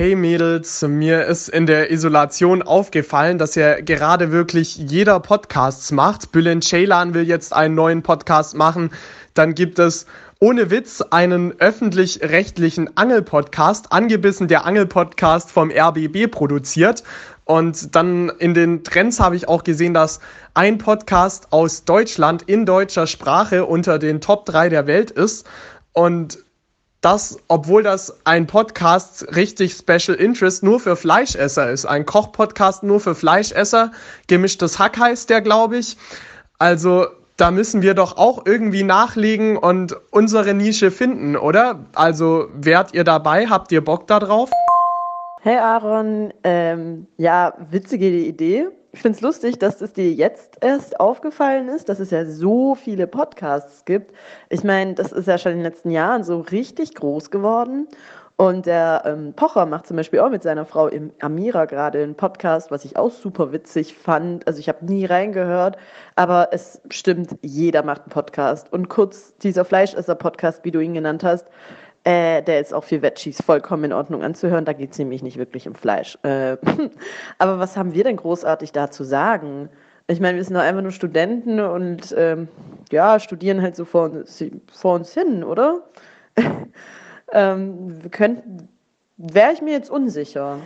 Hey Mädels, mir ist in der Isolation aufgefallen, dass ja gerade wirklich jeder Podcasts macht. Bülent Ceylan will jetzt einen neuen Podcast machen. Dann gibt es ohne Witz einen öffentlich-rechtlichen Angelpodcast, angebissen der Angelpodcast vom RBB produziert. Und dann in den Trends habe ich auch gesehen, dass ein Podcast aus Deutschland in deutscher Sprache unter den Top 3 der Welt ist. Und das, obwohl das ein Podcast richtig Special Interest nur für Fleischesser ist. Ein Kochpodcast nur für Fleischesser. Gemischtes Hack heißt der, glaube ich. Also da müssen wir doch auch irgendwie nachlegen und unsere Nische finden, oder? Also wärt ihr dabei? Habt ihr Bock darauf? Hey Aaron, ähm, ja, witzige Idee. Ich finde es lustig, dass es dir jetzt erst aufgefallen ist, dass es ja so viele Podcasts gibt. Ich meine, das ist ja schon in den letzten Jahren so richtig groß geworden. Und der ähm, Pocher macht zum Beispiel auch mit seiner Frau Amira gerade einen Podcast, was ich auch super witzig fand. Also ich habe nie reingehört, aber es stimmt, jeder macht einen Podcast. Und kurz dieser Fleischesser-Podcast, wie du ihn genannt hast, äh, der ist auch für Veggies vollkommen in Ordnung anzuhören. Da geht es nämlich nicht wirklich um Fleisch. Äh, aber was haben wir denn großartig da zu sagen? Ich meine, wir sind doch einfach nur Studenten und ähm, ja, studieren halt so vor uns, vor uns hin, oder? ähm, wäre ich mir jetzt unsicher.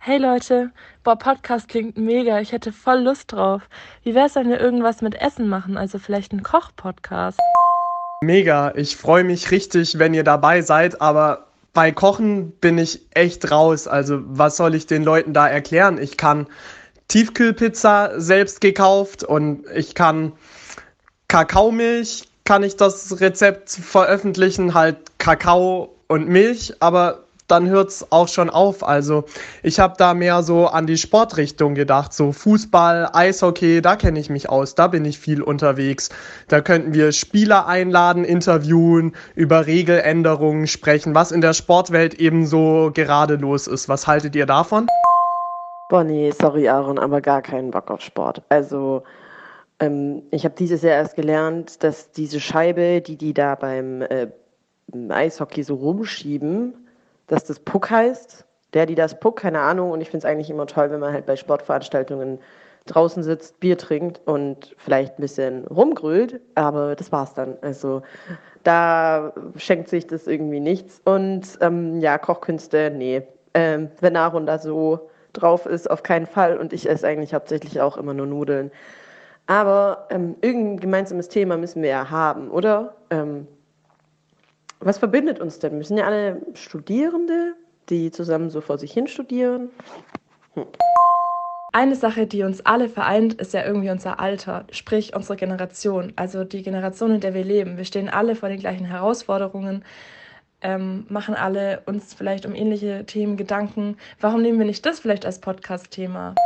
Hey Leute, boah, Podcast klingt mega. Ich hätte voll Lust drauf. Wie wäre es, wenn wir irgendwas mit Essen machen? Also vielleicht einen Koch-Podcast? Mega. Ich freue mich richtig, wenn ihr dabei seid, aber bei Kochen bin ich echt raus. Also, was soll ich den Leuten da erklären? Ich kann Tiefkühlpizza selbst gekauft und ich kann Kakaomilch, kann ich das Rezept veröffentlichen, halt Kakao und Milch, aber dann hört es auch schon auf. Also ich habe da mehr so an die Sportrichtung gedacht, so Fußball, Eishockey, da kenne ich mich aus, da bin ich viel unterwegs. Da könnten wir Spieler einladen, interviewen, über Regeländerungen sprechen, was in der Sportwelt eben so gerade los ist. Was haltet ihr davon? Boah, nee, sorry Aaron, aber gar keinen Bock auf Sport. Also ähm, ich habe dieses Jahr erst gelernt, dass diese Scheibe, die die da beim äh, Eishockey so rumschieben, dass das Puck heißt. Der, die das Puck, keine Ahnung. Und ich finde es eigentlich immer toll, wenn man halt bei Sportveranstaltungen draußen sitzt, Bier trinkt und vielleicht ein bisschen rumgrölt. Aber das war's dann. Also da schenkt sich das irgendwie nichts. Und ähm, ja, Kochkünste, nee. Ähm, wenn Aaron da so drauf ist, auf keinen Fall. Und ich esse eigentlich hauptsächlich auch immer nur Nudeln. Aber ähm, irgendein gemeinsames Thema müssen wir ja haben, oder? Ähm, was verbindet uns denn? Wir sind ja alle Studierende, die zusammen so vor sich hin studieren. Hm. Eine Sache, die uns alle vereint, ist ja irgendwie unser Alter, sprich unsere Generation, also die Generation, in der wir leben. Wir stehen alle vor den gleichen Herausforderungen, ähm, machen alle uns vielleicht um ähnliche Themen Gedanken. Warum nehmen wir nicht das vielleicht als Podcast-Thema?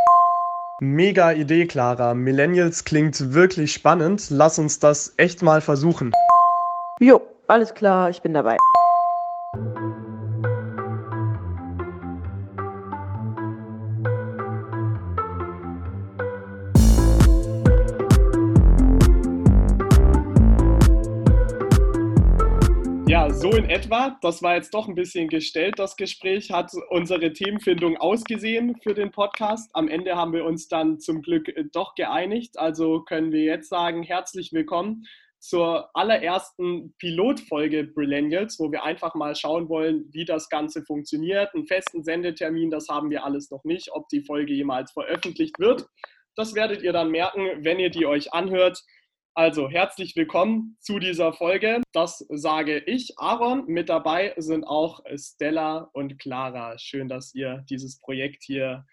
Mega Idee, Clara. Millennials klingt wirklich spannend. Lass uns das echt mal versuchen. Jo, alles klar, ich bin dabei. Ja, so in etwa. Das war jetzt doch ein bisschen gestellt, das Gespräch. Hat unsere Themenfindung ausgesehen für den Podcast. Am Ende haben wir uns dann zum Glück doch geeinigt. Also können wir jetzt sagen, herzlich willkommen zur allerersten Pilotfolge Brillennials, wo wir einfach mal schauen wollen, wie das Ganze funktioniert. Einen festen Sendetermin, das haben wir alles noch nicht. Ob die Folge jemals veröffentlicht wird, das werdet ihr dann merken, wenn ihr die euch anhört. Also herzlich willkommen zu dieser Folge. Das sage ich, Aaron. Mit dabei sind auch Stella und Clara. Schön, dass ihr dieses Projekt hier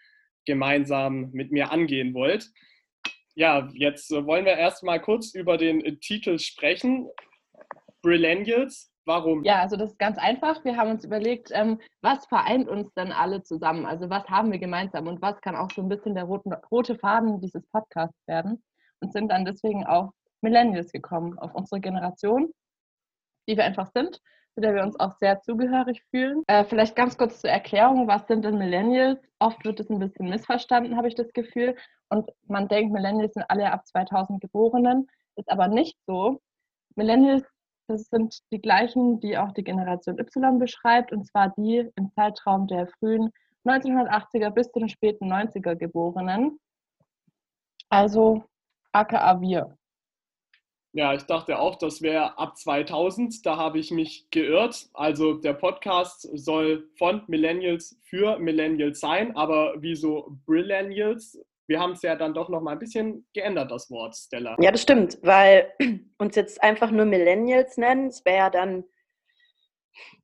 gemeinsam mit mir angehen wollt. Ja, jetzt wollen wir erstmal kurz über den äh, Titel sprechen. Brillennials, warum? Ja, also das ist ganz einfach. Wir haben uns überlegt, ähm, was vereint uns denn alle zusammen? Also was haben wir gemeinsam und was kann auch so ein bisschen der rote Faden dieses Podcasts werden? Und sind dann deswegen auf Millennials gekommen, auf unsere Generation, die wir einfach sind zu der wir uns auch sehr zugehörig fühlen. Äh, vielleicht ganz kurz zur Erklärung, was sind denn Millennials? Oft wird es ein bisschen missverstanden, habe ich das Gefühl. Und man denkt, Millennials sind alle ab 2000 Geborenen. Ist aber nicht so. Millennials Das sind die gleichen, die auch die Generation Y beschreibt, und zwar die im Zeitraum der frühen 1980er bis zu den späten 90er Geborenen. Also aka wir. Ja, ich dachte auch, das wäre ab 2000. Da habe ich mich geirrt. Also der Podcast soll von Millennials für Millennials sein, aber wieso Brillennials? Wir haben es ja dann doch noch mal ein bisschen geändert, das Wort, Stella. Ja, das stimmt, weil uns jetzt einfach nur Millennials nennen, es wäre ja dann ein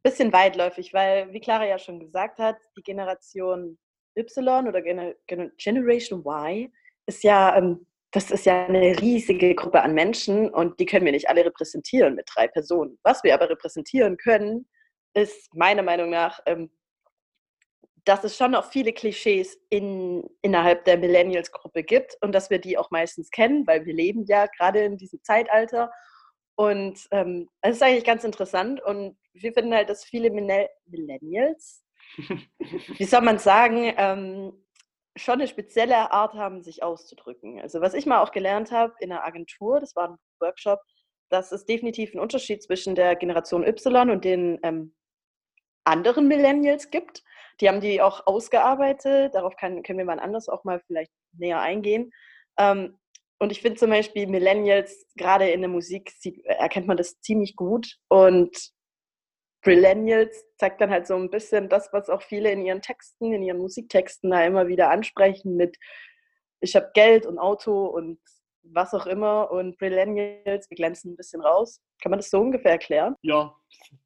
bisschen weitläufig, weil, wie Clara ja schon gesagt hat, die Generation Y oder Generation Y ist ja ähm, das ist ja eine riesige Gruppe an Menschen und die können wir nicht alle repräsentieren mit drei Personen. Was wir aber repräsentieren können, ist meiner Meinung nach, ähm, dass es schon noch viele Klischees in, innerhalb der Millennials-Gruppe gibt und dass wir die auch meistens kennen, weil wir leben ja gerade in diesem Zeitalter. Und ähm, es ist eigentlich ganz interessant und wir finden halt, dass viele Millennials, wie soll man sagen, ähm, schon eine spezielle Art haben, sich auszudrücken. Also was ich mal auch gelernt habe in einer Agentur, das war ein Workshop, dass es definitiv einen Unterschied zwischen der Generation Y und den ähm, anderen Millennials gibt. Die haben die auch ausgearbeitet. Darauf kann, können wir mal anders auch mal vielleicht näher eingehen. Ähm, und ich finde zum Beispiel Millennials, gerade in der Musik, sieht, erkennt man das ziemlich gut. Und Millennials zeigt dann halt so ein bisschen das, was auch viele in ihren Texten, in ihren Musiktexten da immer wieder ansprechen mit ich habe Geld und Auto und was auch immer und Millennials, wir glänzen ein bisschen raus. Kann man das so ungefähr erklären? Ja,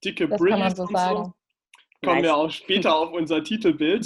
dicke das kann man so sagen. So. Kommen nice. wir auch später auf unser Titelbild,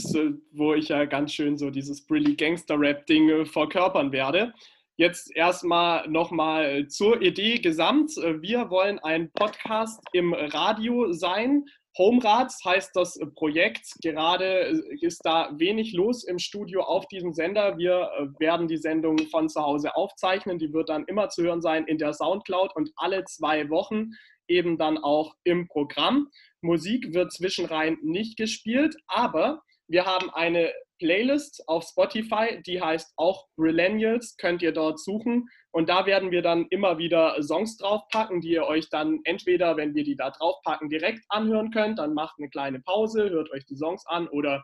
wo ich ja ganz schön so dieses Brilly Gangster Rap Ding äh, verkörpern werde. Jetzt erstmal nochmal zur Idee gesamt. Wir wollen ein Podcast im Radio sein. Homerats heißt das Projekt. Gerade ist da wenig los im Studio auf diesem Sender. Wir werden die Sendung von zu Hause aufzeichnen. Die wird dann immer zu hören sein in der Soundcloud und alle zwei Wochen eben dann auch im Programm. Musik wird zwischenrein nicht gespielt, aber wir haben eine Playlist auf Spotify, die heißt auch Millennials, könnt ihr dort suchen. Und da werden wir dann immer wieder Songs draufpacken, die ihr euch dann entweder, wenn wir die da draufpacken, direkt anhören könnt, dann macht eine kleine Pause, hört euch die Songs an oder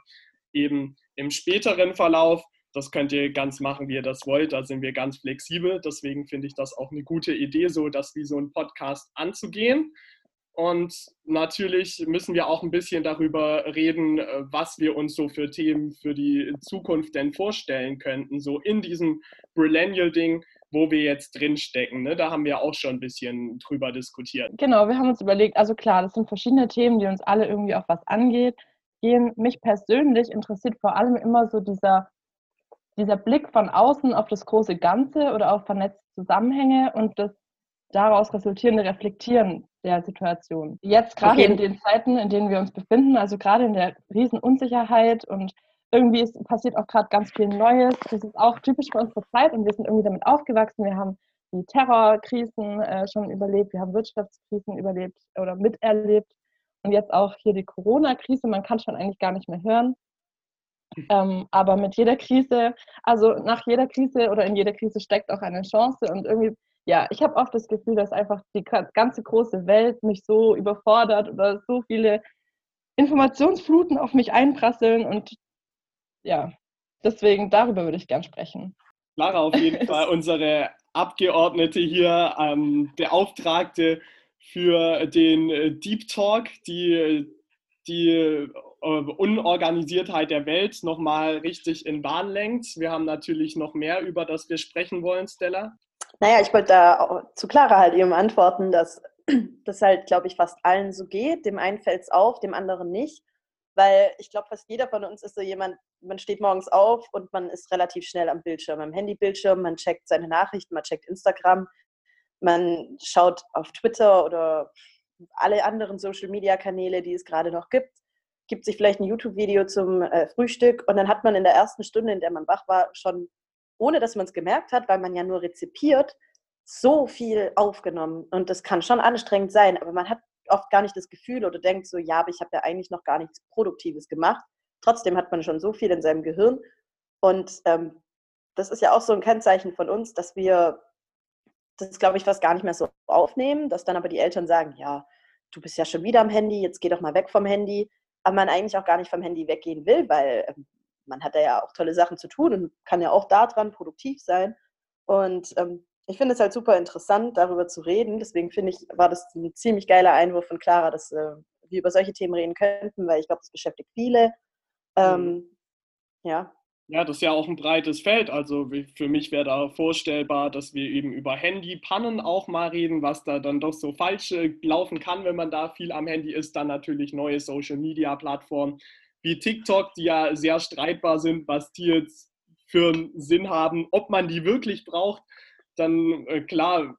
eben im späteren Verlauf. Das könnt ihr ganz machen, wie ihr das wollt. Da sind wir ganz flexibel. Deswegen finde ich das auch eine gute Idee, so das wie so ein Podcast anzugehen. Und natürlich müssen wir auch ein bisschen darüber reden, äh, was wir uns so für Themen für die Zukunft denn vorstellen könnten, so in diesem Brillennial-Ding, wo wir jetzt drinstecken. Ne? Da haben wir auch schon ein bisschen drüber diskutiert. Genau, wir haben uns überlegt, also klar, das sind verschiedene Themen, die uns alle irgendwie auch was angeht. Gehen. Mich persönlich interessiert vor allem immer so dieser, dieser Blick von außen auf das große Ganze oder auf vernetzte Zusammenhänge und das daraus resultierende Reflektieren der Situation. Jetzt gerade okay. in den Zeiten, in denen wir uns befinden, also gerade in der Riesenunsicherheit und irgendwie ist, passiert auch gerade ganz viel Neues. Das ist auch typisch für unsere Zeit und wir sind irgendwie damit aufgewachsen. Wir haben die Terrorkrisen äh, schon überlebt, wir haben Wirtschaftskrisen überlebt oder miterlebt und jetzt auch hier die Corona-Krise. Man kann schon eigentlich gar nicht mehr hören. Ähm, aber mit jeder Krise, also nach jeder Krise oder in jeder Krise steckt auch eine Chance und irgendwie ja, ich habe oft das Gefühl, dass einfach die ganze große Welt mich so überfordert oder so viele Informationsfluten auf mich einprasseln und ja, deswegen darüber würde ich gern sprechen. Lara, auf jeden Fall unsere Abgeordnete hier, ähm, der Auftragte für den äh, Deep Talk, die die äh, Unorganisiertheit der Welt nochmal richtig in Bahn lenkt. Wir haben natürlich noch mehr, über das wir sprechen wollen, Stella. Naja, ich wollte da zu Clara halt eben antworten, dass das halt, glaube ich, fast allen so geht. Dem einen fällt es auf, dem anderen nicht. Weil ich glaube, fast jeder von uns ist so jemand, man steht morgens auf und man ist relativ schnell am Bildschirm, am Handybildschirm, man checkt seine Nachrichten, man checkt Instagram, man schaut auf Twitter oder alle anderen Social-Media-Kanäle, die es gerade noch gibt, gibt sich vielleicht ein YouTube-Video zum äh, Frühstück und dann hat man in der ersten Stunde, in der man wach war, schon ohne dass man es gemerkt hat, weil man ja nur rezipiert, so viel aufgenommen. Und das kann schon anstrengend sein, aber man hat oft gar nicht das Gefühl oder denkt so, ja, aber ich habe ja eigentlich noch gar nichts Produktives gemacht. Trotzdem hat man schon so viel in seinem Gehirn. Und ähm, das ist ja auch so ein Kennzeichen von uns, dass wir das, glaube ich, fast gar nicht mehr so aufnehmen, dass dann aber die Eltern sagen, ja, du bist ja schon wieder am Handy, jetzt geh doch mal weg vom Handy. Aber man eigentlich auch gar nicht vom Handy weggehen will, weil ähm, man hat da ja auch tolle Sachen zu tun und kann ja auch daran produktiv sein. Und ähm, ich finde es halt super interessant, darüber zu reden. Deswegen finde ich, war das ein ziemlich geiler Einwurf von Clara, dass äh, wir über solche Themen reden könnten, weil ich glaube, das beschäftigt viele. Ähm, mhm. Ja. Ja, das ist ja auch ein breites Feld. Also für mich wäre da vorstellbar, dass wir eben über Handypannen auch mal reden, was da dann doch so falsch äh, laufen kann, wenn man da viel am Handy ist. Dann natürlich neue Social-Media-Plattformen wie TikTok, die ja sehr streitbar sind, was die jetzt für einen Sinn haben, ob man die wirklich braucht. Dann äh, klar,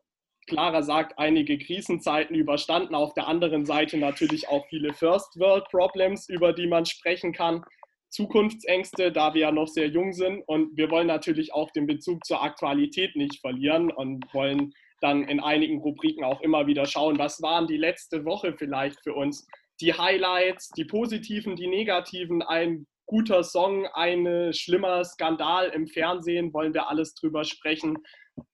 Clara sagt, einige Krisenzeiten überstanden. Auf der anderen Seite natürlich auch viele First World Problems, über die man sprechen kann. Zukunftsängste, da wir ja noch sehr jung sind. Und wir wollen natürlich auch den Bezug zur Aktualität nicht verlieren und wollen dann in einigen Rubriken auch immer wieder schauen, was waren die letzte Woche vielleicht für uns. Die Highlights, die positiven, die negativen, ein guter Song, ein schlimmer Skandal im Fernsehen, wollen wir alles drüber sprechen.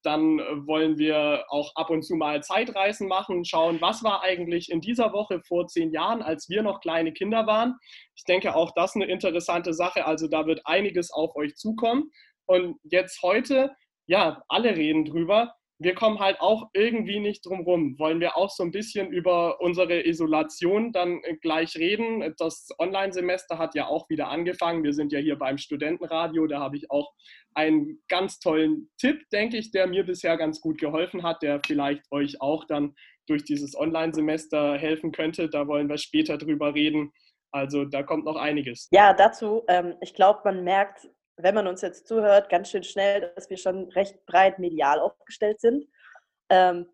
Dann äh, wollen wir auch ab und zu mal Zeitreisen machen, schauen, was war eigentlich in dieser Woche vor zehn Jahren, als wir noch kleine Kinder waren. Ich denke, auch das eine interessante Sache. Also da wird einiges auf euch zukommen. Und jetzt heute, ja, alle reden drüber wir kommen halt auch irgendwie nicht drum rum. Wollen wir auch so ein bisschen über unsere Isolation dann äh, gleich reden? Das Online-Semester hat ja auch wieder angefangen. Wir sind ja hier beim Studentenradio. Da habe ich auch einen ganz tollen Tipp, denke ich, der mir bisher ganz gut geholfen hat, der vielleicht euch auch dann durch dieses Online-Semester helfen könnte. Da wollen wir später drüber reden. Also da kommt noch einiges. Ja, dazu, ähm, ich glaube, man merkt wenn man uns jetzt zuhört, ganz schön schnell, dass wir schon recht breit medial aufgestellt sind. Ähm,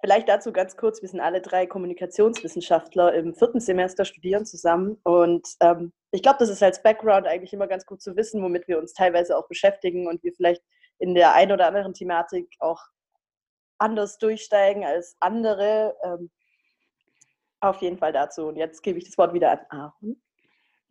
vielleicht dazu ganz kurz, wir sind alle drei Kommunikationswissenschaftler im vierten Semester, studieren zusammen und ähm, ich glaube, das ist als Background eigentlich immer ganz gut zu wissen, womit wir uns teilweise auch beschäftigen und wir vielleicht in der einen oder anderen Thematik auch anders durchsteigen als andere. Ähm, auf jeden Fall dazu. Und jetzt gebe ich das Wort wieder an Aaron.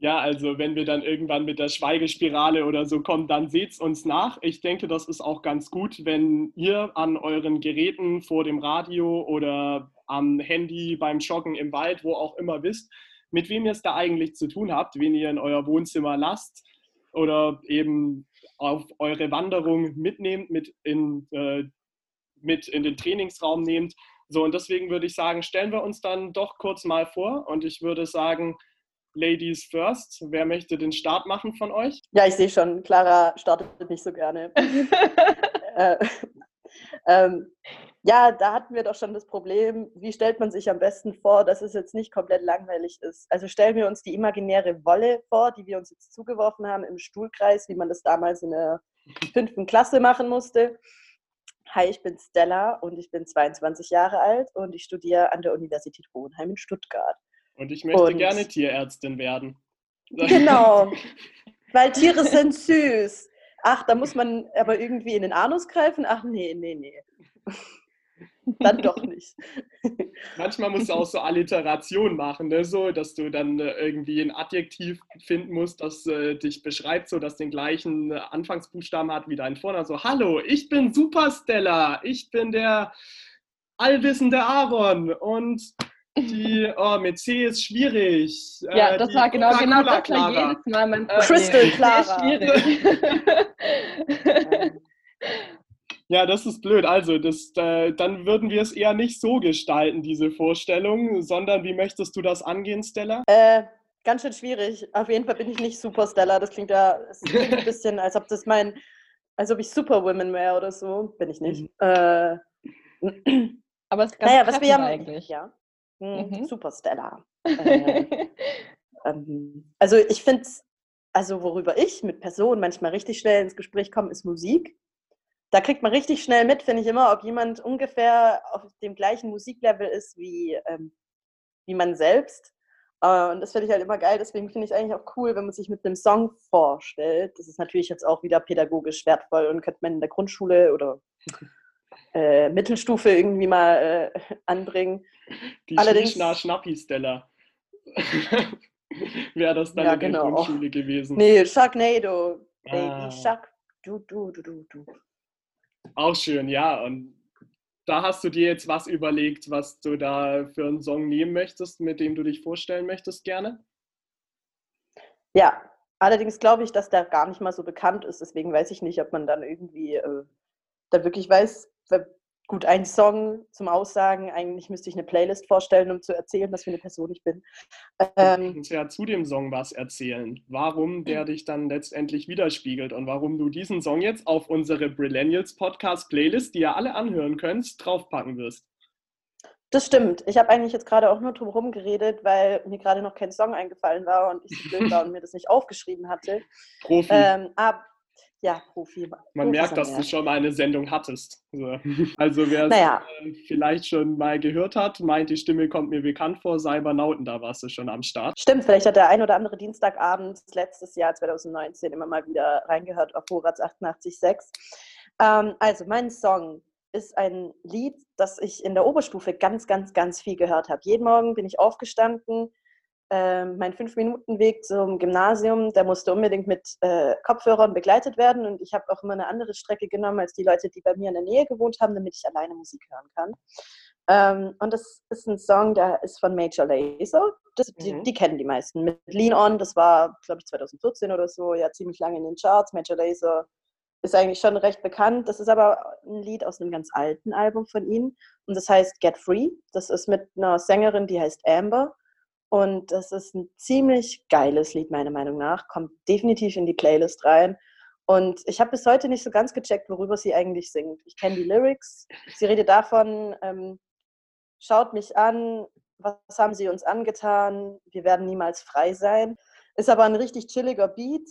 Ja, also wenn wir dann irgendwann mit der Schweigespirale oder so kommen, dann seht es uns nach. Ich denke, das ist auch ganz gut, wenn ihr an euren Geräten vor dem Radio oder am Handy beim Joggen im Wald, wo auch immer wisst, mit wem ihr es da eigentlich zu tun habt, wen ihr in euer Wohnzimmer lasst oder eben auf eure Wanderung mitnehmt, mit in, äh, mit in den Trainingsraum nehmt. So, und deswegen würde ich sagen, stellen wir uns dann doch kurz mal vor und ich würde sagen, Ladies first. Wer möchte den Start machen von euch? Ja, ich sehe schon, Clara startet nicht so gerne. äh, ähm, ja, da hatten wir doch schon das Problem, wie stellt man sich am besten vor, dass es jetzt nicht komplett langweilig ist. Also stellen wir uns die imaginäre Wolle vor, die wir uns jetzt zugeworfen haben im Stuhlkreis, wie man das damals in der fünften Klasse machen musste. Hi, ich bin Stella und ich bin 22 Jahre alt und ich studiere an der Universität Hohenheim in Stuttgart. Und ich möchte und gerne Tierärztin werden. Genau, weil Tiere sind süß. Ach, da muss man aber irgendwie in den Anus greifen? Ach nee, nee, nee. dann doch nicht. Manchmal musst du auch so Alliteration machen, ne? so, dass du dann äh, irgendwie ein Adjektiv finden musst, das äh, dich beschreibt, so dass den gleichen äh, Anfangsbuchstaben hat wie dein Vorname. So, hallo, ich bin Superstella, ich bin der allwissende Aaron und die, oh, mit C ist schwierig. Ja, äh, das war genau, genau das war jedes Mal mein Problem. Crystal Clara. schwierig. ja, das ist blöd. Also, das, äh, dann würden wir es eher nicht so gestalten, diese Vorstellung, sondern wie möchtest du das angehen, Stella? Äh, ganz schön schwierig. Auf jeden Fall bin ich nicht Super Stella. Das klingt ja das klingt ein bisschen, als ob das mein, als ob ich Superwoman wäre oder so. Bin ich nicht. Mhm. Äh, aber es ist ganz naja, was wir ja, eigentlich. Ja. Hm, mhm. Superstellar. äh, ähm, also ich finde, also worüber ich mit Personen manchmal richtig schnell ins Gespräch komme, ist Musik. Da kriegt man richtig schnell mit, finde ich immer, ob jemand ungefähr auf dem gleichen Musiklevel ist wie, ähm, wie man selbst. Äh, und das finde ich halt immer geil. Deswegen finde ich es eigentlich auch cool, wenn man sich mit einem Song vorstellt. Das ist natürlich jetzt auch wieder pädagogisch wertvoll und könnte man in der Grundschule oder äh, Mittelstufe irgendwie mal äh, anbringen. Die Allerdings, Schnappi-Stella. Wäre das dann ja, in der genau. Grundschule gewesen. Nee, Sharknado. Baby ah. Shark. Du, du, du, du, du. Auch schön, ja. Und da hast du dir jetzt was überlegt, was du da für einen Song nehmen möchtest, mit dem du dich vorstellen möchtest, gerne? Ja, allerdings glaube ich, dass der gar nicht mal so bekannt ist. Deswegen weiß ich nicht, ob man dann irgendwie äh, da wirklich weiß, gut, ein Song zum Aussagen. Eigentlich müsste ich eine Playlist vorstellen, um zu erzählen, was für eine Person ich bin. Ähm, du kannst ja zu dem Song was erzählen. Warum der dich dann letztendlich widerspiegelt und warum du diesen Song jetzt auf unsere Brillennials Podcast Playlist, die ihr alle anhören könnt, draufpacken wirst. Das stimmt. Ich habe eigentlich jetzt gerade auch nur drum herum geredet, weil mir gerade noch kein Song eingefallen war und ich so blöd war und mir das nicht aufgeschrieben hatte. Profi. Ähm, ab, ja, Profi. Man merkt, dass du schon mal eine Sendung hattest. Also, wer es Naja. äh, vielleicht schon mal gehört hat, meint, die Stimme kommt mir bekannt vor, Cybernauten, da warst du schon am Start. Stimmt, vielleicht hat der ein oder andere Dienstagabend letztes Jahr 2019 immer mal wieder reingehört auf Horaz 88.6. Ähm, also mein Song ist ein Lied, das ich in der Oberstufe ganz, ganz, ganz viel gehört habe. Jeden Morgen bin ich aufgestanden. Ähm, mein Fünf-Minuten-Weg zum Gymnasium, der musste unbedingt mit äh, Kopfhörern begleitet werden und ich habe auch immer eine andere Strecke genommen als die Leute, die bei mir in der Nähe gewohnt haben, damit ich alleine Musik hören kann. Ähm, und das ist ein Song, der ist von Major Lazer. Das, die, Mhm. die kennen die meisten. Mit Lean On, das war, glaube ich, 2014 oder so, ja, ziemlich lange in den Charts. Major Lazer ist eigentlich schon recht bekannt. Das ist aber ein Lied aus einem ganz alten Album von ihm. Und das heißt Get Free. Das ist mit einer Sängerin, die heißt Amber. Und das ist ein ziemlich geiles Lied, meiner Meinung nach. Kommt definitiv in die Playlist rein. Und ich habe bis heute nicht so ganz gecheckt, worüber sie eigentlich singt. Ich kenne die Lyrics. Sie redet davon, ähm, schaut mich an, was haben sie uns angetan, wir werden niemals frei sein. Ist aber ein richtig chilliger Beat.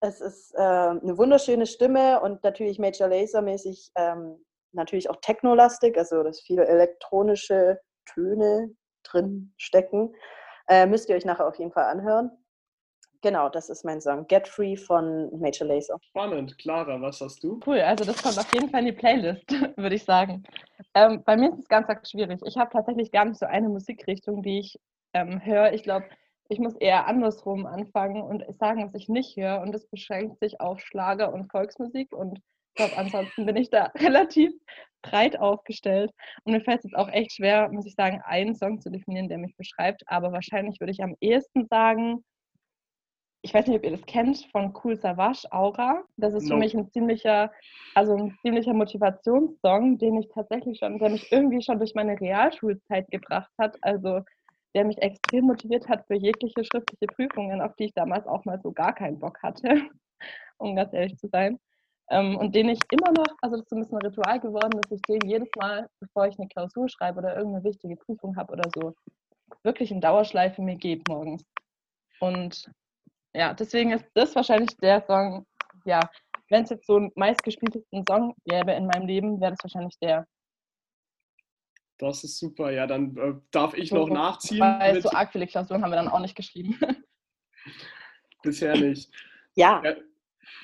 Es ist äh, eine wunderschöne Stimme und natürlich Major Laser-mäßig ähm, natürlich auch technolastig, also dass viele elektronische Töne drin stecken. Äh, müsst ihr euch nachher auf jeden Fall anhören. Genau, das ist mein Song. Get Free von Major Lazer. Spannend. Clara, was hast du? Cool, also das kommt auf jeden Fall in die Playlist, würde ich sagen. Ähm, bei mir ist es ganz arg schwierig. Ich habe tatsächlich gar nicht so eine Musikrichtung, die ich ähm, höre. Ich glaube, ich muss eher andersrum anfangen und sagen, was ich nicht höre. Und das beschränkt sich auf Schlager und Volksmusik. Und glaube, ansonsten bin ich da relativ breit aufgestellt. Und mir fällt es jetzt auch echt schwer, muss ich sagen, einen Song zu definieren, der mich beschreibt. Aber wahrscheinlich würde ich am ehesten sagen, ich weiß nicht, ob ihr das kennt, von Cool Savage, Aura. Das ist für Nope. mich ein ziemlicher, also ein ziemlicher Motivationssong, den ich tatsächlich schon, der mich irgendwie schon durch meine Realschulzeit gebracht hat. Also der mich extrem motiviert hat für jegliche schriftliche Prüfungen, auf die ich damals auch mal so gar keinen Bock hatte, um ganz ehrlich zu sein. Ähm, und den ich immer noch, also das ist so ein bisschen ein Ritual geworden, dass ich den jedes Mal, bevor ich eine Klausur schreibe oder irgendeine wichtige Prüfung habe oder so, wirklich in Dauerschleife mir gebe morgens. Und ja, deswegen ist das wahrscheinlich der Song, ja, wenn es jetzt so einen meistgespieltesten Song gäbe in meinem Leben, wäre das wahrscheinlich der. Das ist super. Ja, dann äh, darf ich noch nachziehen. Weil Mit, so arg viele Klausuren haben wir dann auch nicht geschrieben. bisher nicht. Ja, Ja,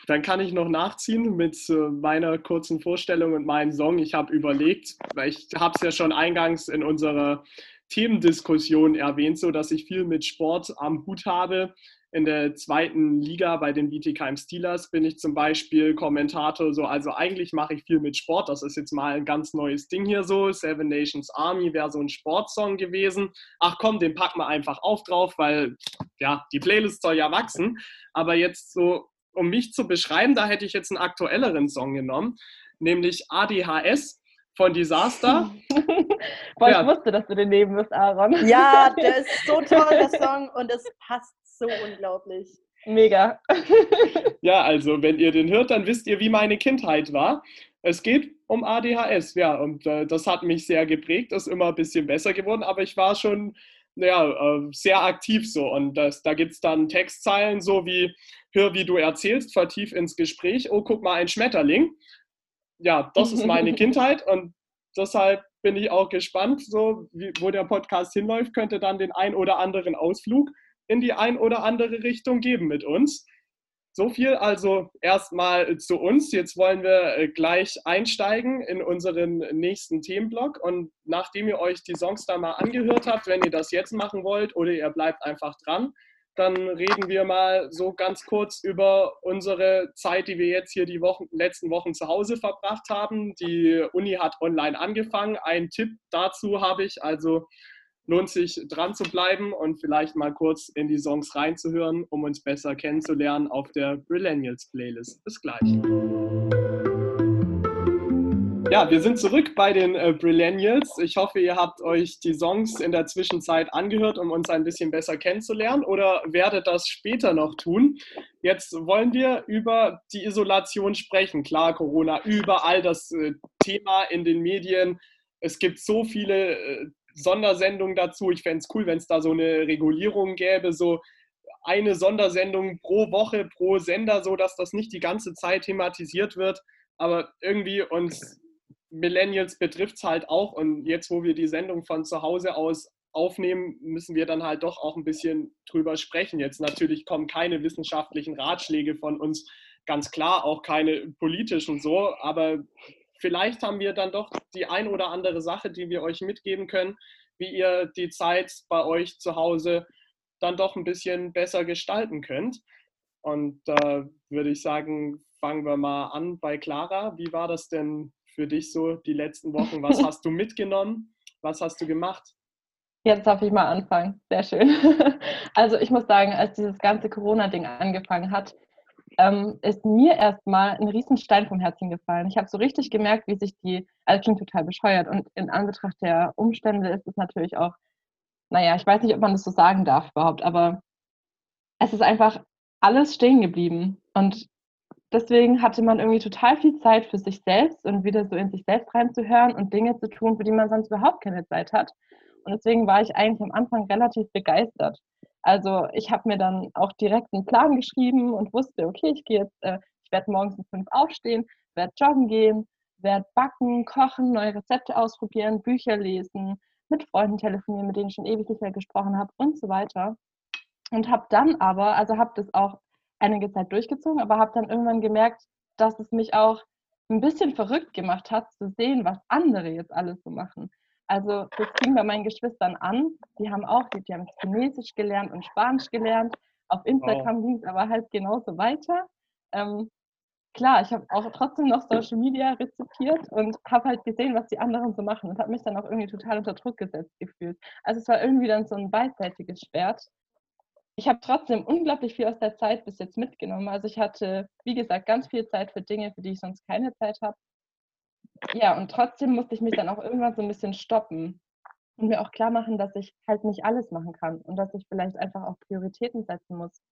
Dann kann ich noch nachziehen mit äh, meiner kurzen Vorstellung und meinem Song. Ich habe überlegt, weil ich habe es ja schon eingangs in unserer Themendiskussion erwähnt, so dass ich viel mit Sport am Hut habe. In der zweiten Liga bei den Bietigheim Steelers bin ich zum Beispiel Kommentator. So, also eigentlich mache ich viel mit Sport. Das ist jetzt mal ein ganz neues Ding hier so. Seven Nations Army wäre so ein Sportsong gewesen. Ach komm, den packen wir einfach auf drauf, weil ja die Playlist soll ja wachsen. Aber jetzt so um mich zu beschreiben, da hätte ich jetzt einen aktuelleren Song genommen, nämlich ADHS von Disaster. Boah, Ja. ich wusste, dass du den nehmen wirst, Aaron. ja, der ist so toll, der Song, und es passt so unglaublich. Mega. Ja, also wenn ihr den hört, dann wisst ihr, wie meine Kindheit war. Es geht um ADHS, ja, und äh, das hat mich sehr geprägt, ist immer ein bisschen besser geworden, aber ich war schon ja, äh, sehr aktiv so. Und das, da gibt es dann Textzeilen so wie, hör, wie du erzählst, vertief ins Gespräch, oh, guck mal, ein Schmetterling. Ja, das ist meine Kindheit und deshalb bin ich auch gespannt, so wie, wo der Podcast hinläuft, könnte dann den ein oder anderen Ausflug in die ein oder andere Richtung geben mit uns. So viel also erstmal zu uns. Jetzt wollen wir äh, gleich einsteigen in unseren nächsten Themenblock. Und nachdem ihr euch die Songs da mal angehört habt, wenn ihr das jetzt machen wollt oder ihr bleibt einfach dran, dann reden wir mal so ganz kurz über unsere Zeit, die wir jetzt hier die Wochen, letzten Wochen zu Hause verbracht haben. Die Uni hat online angefangen. Ein Tipp dazu habe ich, also lohnt sich dran zu bleiben und vielleicht mal kurz in die Songs reinzuhören, um uns besser kennenzulernen auf der Brillennials Playlist. Bis gleich. Ja, wir sind zurück bei den äh, Brillennials. Ich hoffe, ihr habt euch die Songs in der Zwischenzeit angehört, um uns ein bisschen besser kennenzulernen oder werdet das später noch tun. Jetzt wollen wir über die Isolation sprechen. Klar, Corona, überall das äh, Thema in den Medien. Es gibt so viele äh, Sondersendungen dazu. Ich fände es cool, wenn es da so eine Regulierung gäbe, so eine Sondersendung pro Woche, pro Sender, so dass das nicht die ganze Zeit thematisiert wird. Aber irgendwie uns Millennials betrifft es halt auch. Und jetzt, wo wir die Sendung von zu Hause aus aufnehmen, müssen wir dann halt doch auch ein bisschen drüber sprechen. Jetzt natürlich kommen keine wissenschaftlichen Ratschläge von uns, ganz klar, auch keine politischen so, aber vielleicht haben wir dann doch die ein oder andere Sache, die wir euch mitgeben können, wie ihr die Zeit bei euch zu Hause dann doch ein bisschen besser gestalten könnt. Und da äh, würde ich sagen, fangen wir mal an bei Clara. Wie war das denn für dich so die letzten Wochen? Was hast du mitgenommen? Was hast du gemacht? Jetzt darf ich mal anfangen. Sehr schön. Also ich muss sagen, als dieses ganze Corona-Ding angefangen hat, ähm, ist mir erstmal ein Riesenstein vom Herzen gefallen. Ich habe so richtig gemerkt, wie sich die, also klingt total bescheuert und in Anbetracht der Umstände ist es natürlich auch, naja, ich weiß nicht, ob man das so sagen darf überhaupt, aber es ist einfach alles stehen geblieben. Und deswegen hatte man irgendwie total viel Zeit für sich selbst und wieder so in sich selbst reinzuhören und Dinge zu tun, für die man sonst überhaupt keine Zeit hat. Und deswegen war ich eigentlich am Anfang relativ begeistert. Also ich habe mir dann auch direkt einen Plan geschrieben und wusste, okay, ich gehe jetzt, äh, ich werde morgens um fünf aufstehen, werde joggen gehen, werde backen, kochen, neue Rezepte ausprobieren, Bücher lesen, mit Freunden telefonieren, mit denen ich schon ewig nicht mehr gesprochen habe und so weiter. Und habe dann aber, also habe das auch einige Zeit durchgezogen, aber habe dann irgendwann gemerkt, dass es mich auch ein bisschen verrückt gemacht hat, zu sehen, was andere jetzt alles so machen. Also das fing bei meinen Geschwistern an. Die haben auch, die, die haben Chinesisch gelernt und Spanisch gelernt. Auf Instagram wow. ging es aber halt genauso weiter. Ähm, klar, ich habe auch trotzdem noch Social Media rezipiert und habe halt gesehen, was die anderen so machen und habe mich dann auch irgendwie total unter Druck gesetzt gefühlt. Also es war irgendwie dann so ein beidseitiges Schwert ich habe trotzdem unglaublich viel aus der Zeit bis jetzt mitgenommen. Also ich hatte, wie gesagt, ganz viel Zeit für Dinge, für die ich sonst keine Zeit habe. Ja, und trotzdem musste ich mich dann auch irgendwann so ein bisschen stoppen und mir auch klar machen, dass ich halt nicht alles machen kann und dass ich vielleicht einfach auch Prioritäten setzen muss.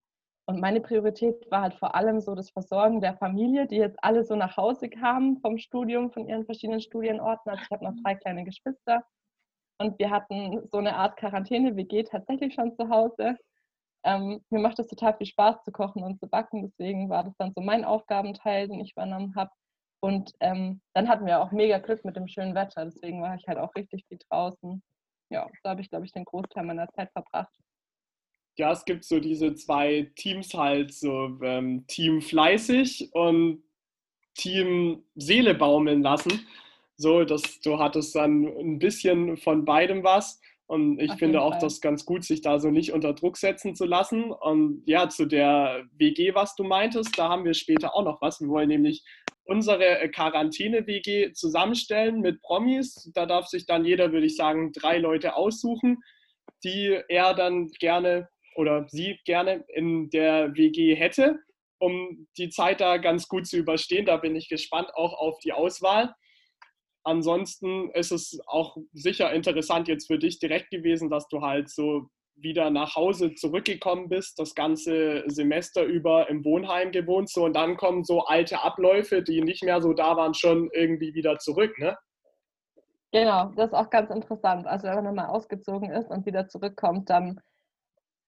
Und meine Priorität war halt vor allem so das Versorgen der Familie, die jetzt alle so nach Hause kamen vom Studium, von ihren verschiedenen Studienorten. Also ich habe noch drei kleine Geschwister und wir hatten so eine Art Quarantäne-WG tatsächlich schon zu Hause. Ähm, mir macht es total viel Spaß zu kochen und zu backen, deswegen war das dann so mein Aufgabenteil, den ich übernommen habe. Und ähm, dann hatten wir auch mega Glück mit dem schönen Wetter, deswegen war ich halt auch richtig viel draußen. Ja, da habe ich, glaube ich, den Großteil meiner Zeit verbracht. Ja, es gibt so diese zwei Teams halt, so ähm, Team fleißig und Team Seele baumeln lassen. So, dass du hattest dann ein bisschen von beidem was. Und ich Auf finde auch Fall. das ganz gut, sich da so nicht unter Druck setzen zu lassen. Und ja, zu der WG, was du meintest, da haben wir später auch noch was. Wir wollen nämlich unsere äh, Quarantäne-WG zusammenstellen mit Promis. Da darf sich dann jeder, würde ich sagen, drei Leute aussuchen, die er dann gerne oder sie gerne in der WG hätte, um die Zeit da ganz gut zu überstehen. Da bin ich gespannt auch auf die Auswahl. Ansonsten ist es auch sicher interessant jetzt für dich direkt gewesen, dass du halt so wieder nach Hause zurückgekommen bist, das ganze Semester über im Wohnheim gewohnt, so und dann kommen so alte Abläufe, die nicht mehr so da waren, schon irgendwie wieder zurück, ne? Genau, das ist auch ganz interessant. Also wenn man mal ausgezogen ist und wieder zurückkommt, dann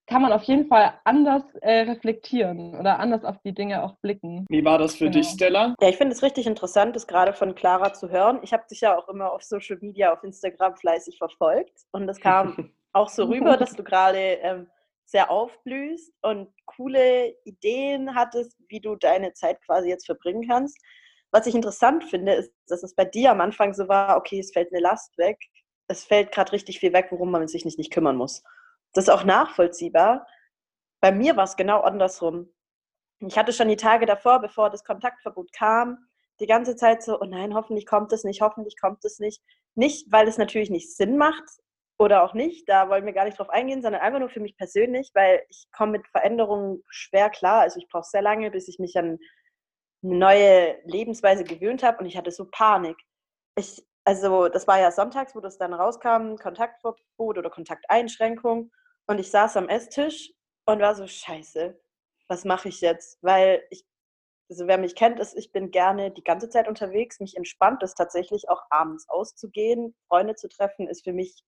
kann man auf jeden Fall anders äh, reflektieren oder anders auf die Dinge auch blicken. Wie war das für genau. dich, Stella? Ja, ich finde es richtig interessant, das gerade von Clara zu hören. Ich habe dich ja auch immer auf Social Media, auf Instagram fleißig verfolgt und es kam auch so rüber, dass du gerade ähm, sehr aufblühst und coole Ideen hattest, wie du deine Zeit quasi jetzt verbringen kannst. Was ich interessant finde, ist, dass es bei dir am Anfang so war, okay, es fällt eine Last weg, es fällt gerade richtig viel weg, worum man sich nicht, nicht kümmern muss das ist auch nachvollziehbar. bei mir war es genau andersrum. Ich hatte schon die Tage davor, bevor das Kontaktverbot kam, die ganze Zeit so, oh nein, hoffentlich kommt es nicht, hoffentlich kommt es nicht. Nicht, weil es natürlich nicht Sinn macht oder auch nicht, da wollen wir gar nicht drauf eingehen, sondern einfach nur für mich persönlich, weil ich komme mit Veränderungen schwer klar. Also ich brauche sehr lange, bis ich mich an eine neue Lebensweise gewöhnt habe und ich hatte so Panik. Ich, also das war ja sonntags, wo das dann rauskam, Kontaktverbot oder Kontakteinschränkung und ich saß am Esstisch und war so, scheiße, was mache ich jetzt? Weil ich, also wer mich kennt, ist, ich bin gerne die ganze Zeit unterwegs. Mich entspannt es tatsächlich auch abends auszugehen. Freunde zu treffen ist für mich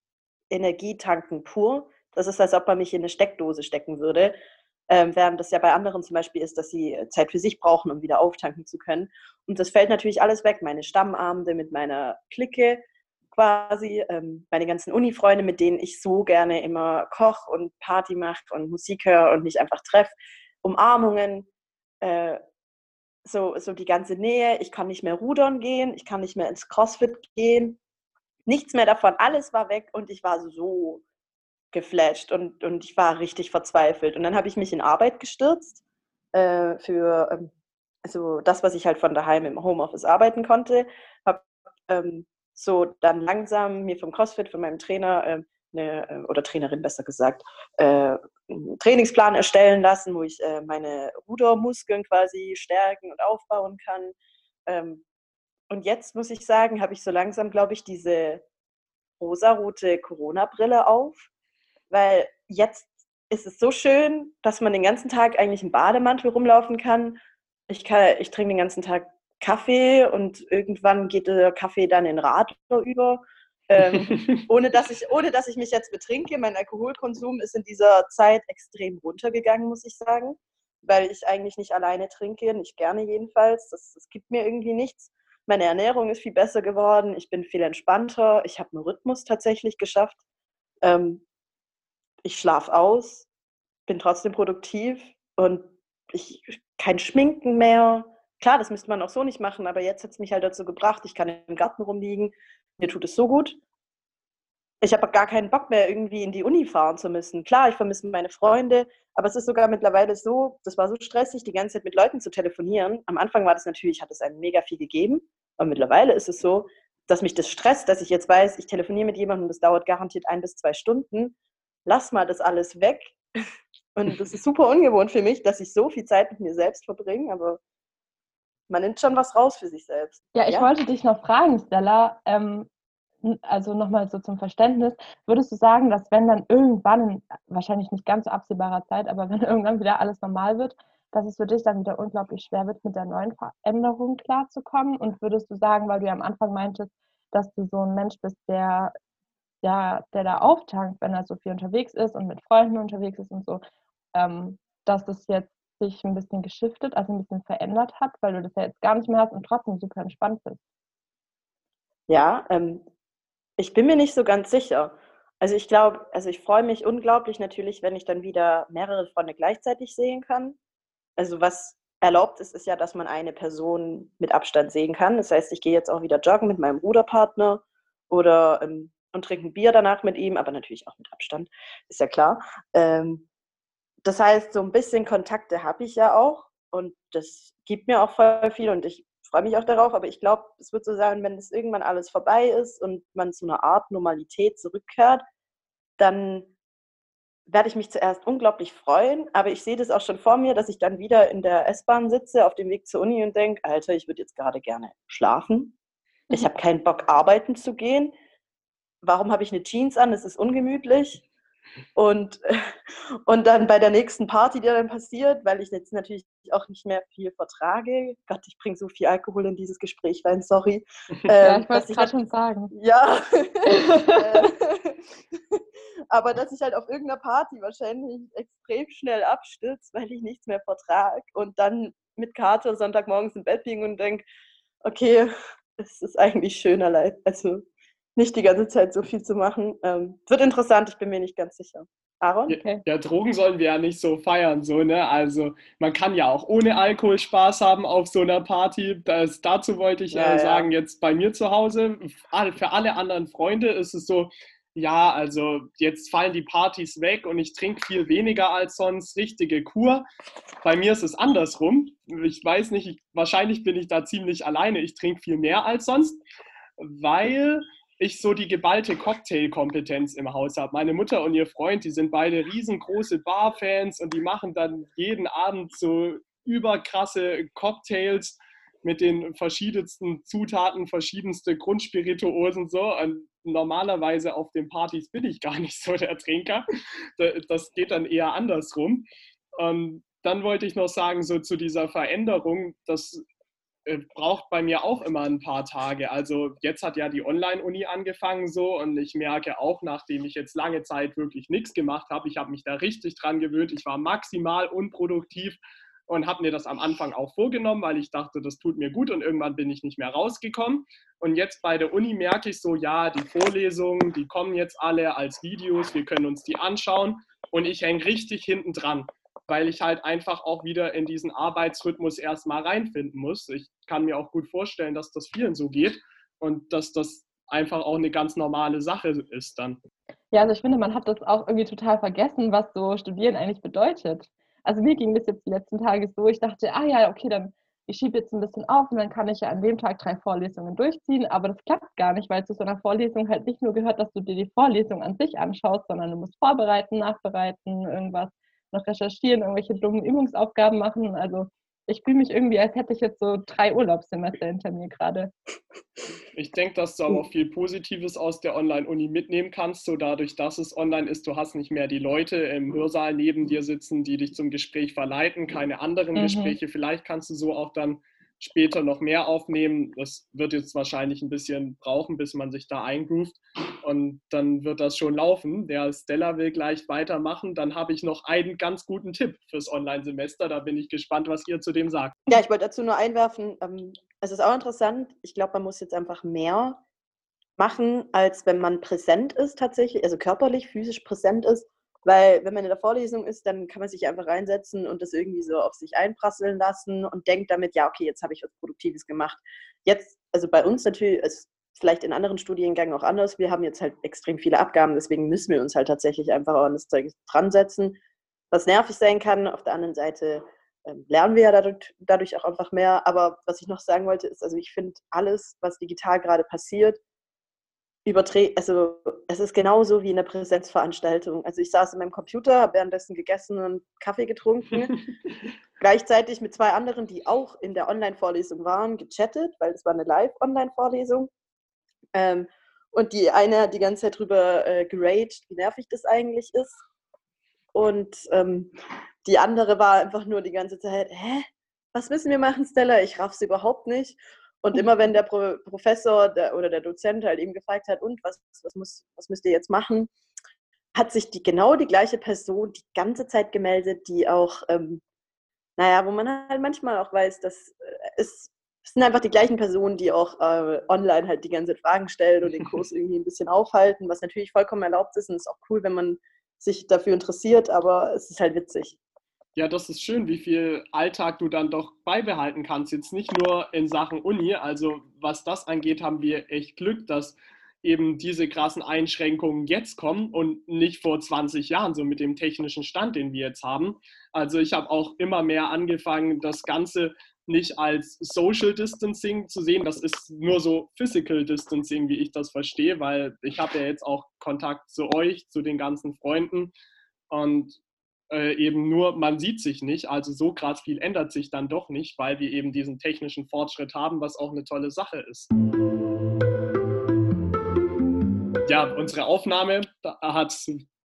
Energietanken pur. Das ist, als ob man mich in eine Steckdose stecken würde. Ähm, während das ja bei anderen zum Beispiel ist, dass sie Zeit für sich brauchen, um wieder auftanken zu können. Und das fällt natürlich alles weg. Meine Stammabende mit meiner Clique quasi, ähm, meine ganzen Uni-Freunde, mit denen ich so gerne immer koch und Party mache und Musik höre und mich einfach treffe. Umarmungen, äh, so, so die ganze Nähe. Ich kann nicht mehr rudern gehen, ich kann nicht mehr ins CrossFit gehen. Nichts mehr davon, alles war weg und ich war so geflasht und, und ich war richtig verzweifelt. Und dann habe ich mich in Arbeit gestürzt äh, für ähm, also das, was ich halt von daheim im Homeoffice arbeiten konnte. Habe ähm, so dann langsam mir vom CrossFit, von meinem Trainer äh, eine, äh, oder Trainerin besser gesagt, äh, einen Trainingsplan erstellen lassen, wo ich äh, meine Rudermuskeln quasi stärken und aufbauen kann. Ähm, und jetzt muss ich sagen, habe ich so langsam, glaube ich, diese rosarote Corona-Brille auf, weil jetzt ist es so schön, dass man den ganzen Tag eigentlich im Bademantel rumlaufen kann. Ich, kann, ich trinke den ganzen Tag Kaffee und irgendwann geht der Kaffee dann in Radler über. ähm, ohne, dass ich, ohne dass ich mich jetzt betrinke. Mein Alkoholkonsum ist in dieser Zeit extrem runtergegangen, muss ich sagen, weil ich eigentlich nicht alleine trinke, nicht gerne jedenfalls. Das, das gibt mir irgendwie nichts. Meine Ernährung ist viel besser geworden, ich bin viel entspannter, ich habe einen Rhythmus tatsächlich geschafft. Ähm, ich schlafe aus, bin trotzdem produktiv und ich kein Schminken mehr, Klar, das müsste man auch so nicht machen, aber jetzt hat es mich halt dazu gebracht, ich kann im Garten rumliegen, mir tut es so gut. Ich habe gar keinen Bock mehr, irgendwie in die Uni fahren zu müssen. Klar, ich vermisse meine Freunde, aber es ist sogar mittlerweile so, das war so stressig, die ganze Zeit mit Leuten zu telefonieren. Am Anfang war das natürlich, hat es einem mega viel gegeben, aber mittlerweile ist es so, dass mich das stresst, dass ich jetzt weiß, ich telefoniere mit jemandem, das dauert garantiert ein bis zwei Stunden. Lass mal das alles weg. Und das ist super ungewohnt für mich, dass ich so viel Zeit mit mir selbst verbringe, aber man nimmt schon was raus für sich selbst. Ja, ich ja? wollte dich noch fragen, Stella, ähm, also nochmal so zum Verständnis, würdest du sagen, dass wenn dann irgendwann, in wahrscheinlich nicht ganz so absehbarer Zeit, aber wenn irgendwann wieder alles normal wird, dass es für dich dann wieder unglaublich schwer wird, mit der neuen Veränderung klarzukommen? Und würdest du sagen, weil du ja am Anfang meintest, dass du so ein Mensch bist, der, der, der da auftankt, wenn er so viel unterwegs ist und mit Freunden unterwegs ist und so, ähm, dass es jetzt sich ein bisschen geschiftet, also ein bisschen verändert hat, weil du das ja jetzt gar nicht mehr hast und trotzdem super entspannt bist? Ja, ähm, ich bin mir nicht so ganz sicher. Also ich glaube, also ich freue mich unglaublich natürlich, wenn ich dann wieder mehrere Freunde gleichzeitig sehen kann. Also was erlaubt ist, ist ja, dass man eine Person mit Abstand sehen kann. Das heißt, ich gehe jetzt auch wieder joggen mit meinem Ruderpartner oder ähm, und trinke ein Bier danach mit ihm, aber natürlich auch mit Abstand, ist ja klar. Ähm, das heißt, so ein bisschen Kontakte habe ich ja auch und das gibt mir auch voll viel und ich freue mich auch darauf, aber ich glaube, es wird so sein, wenn es irgendwann alles vorbei ist und man zu einer Art Normalität zurückkehrt, dann werde ich mich zuerst unglaublich freuen, aber ich sehe das auch schon vor mir, dass ich dann wieder in der S-Bahn sitze auf dem Weg zur Uni und denke, Alter, ich würde jetzt gerade gerne schlafen. Ich habe keinen Bock, arbeiten zu gehen. Warum habe ich eine Jeans an? Es ist ungemütlich. Und, und dann bei der nächsten Party, die dann passiert, weil ich jetzt natürlich auch nicht mehr viel vertrage. Gott, ich bringe so viel Alkohol in dieses Gespräch rein, sorry. ja, ich ähm, wollte es gerade schon sagen. Ja. Aber dass ich halt auf irgendeiner Party wahrscheinlich extrem schnell abstürze, weil ich nichts mehr vertrage und dann mit Karte Sonntagmorgens im Bett liegen und denke, okay, es ist eigentlich schöner Leid. Also nicht die ganze Zeit so viel zu machen. Ähm, wird interessant, ich bin mir nicht ganz sicher. Aaron? Okay. Ja, Drogen sollen wir ja nicht so feiern, so, ne? Also man kann ja auch ohne Alkohol Spaß haben auf so einer Party. Das, dazu wollte ich äh, ja, sagen, ja. jetzt bei mir zu Hause, für alle anderen Freunde ist es so, ja, also jetzt fallen die Partys weg und ich trinke viel weniger als sonst, richtige Kur. Bei mir ist es andersrum. Ich weiß nicht, ich, wahrscheinlich bin ich da ziemlich alleine. Ich trinke viel mehr als sonst, weil ich so die geballte Cocktailkompetenz im Haus habe. Meine Mutter und ihr Freund, die sind beide riesengroße Barfans und die machen dann jeden Abend so überkrasse Cocktails mit den verschiedensten Zutaten, verschiedenste Grundspirituosen so. Und normalerweise auf den Partys bin ich gar nicht so der Trinker. Das geht dann eher andersrum. Und dann wollte ich noch sagen, so zu dieser Veränderung, das äh, braucht bei mir auch immer ein paar Tage. Also jetzt hat ja die Online-Uni angefangen so und ich merke auch, nachdem ich jetzt lange Zeit wirklich nichts gemacht habe, ich habe mich da richtig dran gewöhnt, ich war maximal unproduktiv und habe mir das am Anfang auch vorgenommen, weil ich dachte, das tut mir gut und irgendwann bin ich nicht mehr rausgekommen. Und jetzt bei der Uni merke ich so, ja, die Vorlesungen, die kommen jetzt alle als Videos, wir können uns die anschauen und ich hänge richtig hinten dran, weil ich halt einfach auch wieder in diesen Arbeitsrhythmus erstmal reinfinden muss. Ich kann mir auch gut vorstellen, dass das vielen so geht und dass das einfach auch eine ganz normale Sache ist dann. Ja, also ich finde, man hat das auch irgendwie total vergessen, was so Studieren eigentlich bedeutet. Also mir ging das jetzt die letzten Tage so, ich dachte, ah ja, okay, dann ich schiebe jetzt ein bisschen auf und dann kann ich ja an dem Tag drei Vorlesungen durchziehen, aber das klappt gar nicht, weil zu so einer Vorlesung halt nicht nur gehört, dass du dir die Vorlesung an sich anschaust, sondern du musst vorbereiten, nachbereiten, irgendwas noch recherchieren, irgendwelche dummen Übungsaufgaben machen. Also ich fühle mich irgendwie, als hätte ich jetzt so drei Urlaubssemester hinter mir gerade. Ich denke, dass du aber auch viel Positives aus der Online-Uni mitnehmen kannst, so dadurch, dass es online ist. Du hast nicht mehr die Leute im Hörsaal neben dir sitzen, die dich zum Gespräch verleiten, keine anderen mhm. Gespräche. Vielleicht kannst du so auch dann später noch mehr aufnehmen. Das wird jetzt wahrscheinlich ein bisschen brauchen, bis man sich da eingroovt. Und dann wird das schon laufen. Der Stella will gleich weitermachen. Dann habe ich noch einen ganz guten Tipp fürs Online-Semester. Da bin ich gespannt, was ihr zu dem sagt. Ja, ich wollte dazu nur einwerfen. Ähm, es ist auch interessant. Ich glaube, man muss jetzt einfach mehr machen, als wenn man präsent ist tatsächlich, also körperlich, physisch präsent ist. Weil wenn man in der Vorlesung ist, dann kann man sich einfach reinsetzen und das irgendwie so auf sich einprasseln lassen und denkt damit, ja, okay, jetzt habe ich was Produktives gemacht. Jetzt, also bei uns natürlich, ist vielleicht in anderen Studiengängen auch anders, wir haben jetzt halt extrem viele Abgaben, deswegen müssen wir uns halt tatsächlich einfach an das Zeug dran setzen, was nervig sein kann. Auf der anderen Seite ähm, lernen wir ja dadurch, dadurch auch einfach mehr. Aber was ich noch sagen wollte, ist, also ich finde alles, was digital gerade passiert, überträgt, also es ist genauso wie in einer Präsenzveranstaltung. Also ich saß in meinem Computer, habe währenddessen gegessen und Kaffee getrunken, gleichzeitig mit zwei anderen, die auch in der Online-Vorlesung waren, gechattet, weil es war eine Live-Online-Vorlesung. Ähm, und die eine hat die ganze Zeit drüber äh, geraged, wie nervig das eigentlich ist. Und ähm, die andere war einfach nur die ganze Zeit, hä? Was müssen wir machen, Stella? Ich raff's überhaupt nicht. Und immer wenn der Pro Professor der, oder der Dozent halt eben gefragt hat, und was, was, muss, was müsst ihr jetzt machen, hat sich die genau die gleiche Person die ganze Zeit gemeldet, die auch, ähm, naja, wo man halt manchmal auch weiß, dass äh, es, es sind einfach die gleichen Personen, die auch äh, online halt die ganze Zeit Fragen stellen und den Kurs irgendwie ein bisschen aufhalten, was natürlich vollkommen erlaubt ist und ist auch cool, wenn man sich dafür interessiert, aber es ist halt witzig ja, das ist schön, wie viel Alltag du dann doch beibehalten kannst. Jetzt nicht nur in Sachen Uni. Also was das angeht, haben wir echt Glück, dass eben diese krassen Einschränkungen jetzt kommen und nicht vor 20 Jahren, so mit dem technischen Stand, den wir jetzt haben. Also ich habe auch immer mehr angefangen, das Ganze nicht als Social Distancing zu sehen. Das ist nur so Physical Distancing, wie ich das verstehe, weil ich habe ja jetzt auch Kontakt zu euch, zu den ganzen Freunden. Und äh, eben nur, man sieht sich nicht. Also so krass viel ändert sich dann doch nicht, weil wir eben diesen technischen Fortschritt haben, was auch eine tolle Sache ist. Ja, unsere Aufnahme hat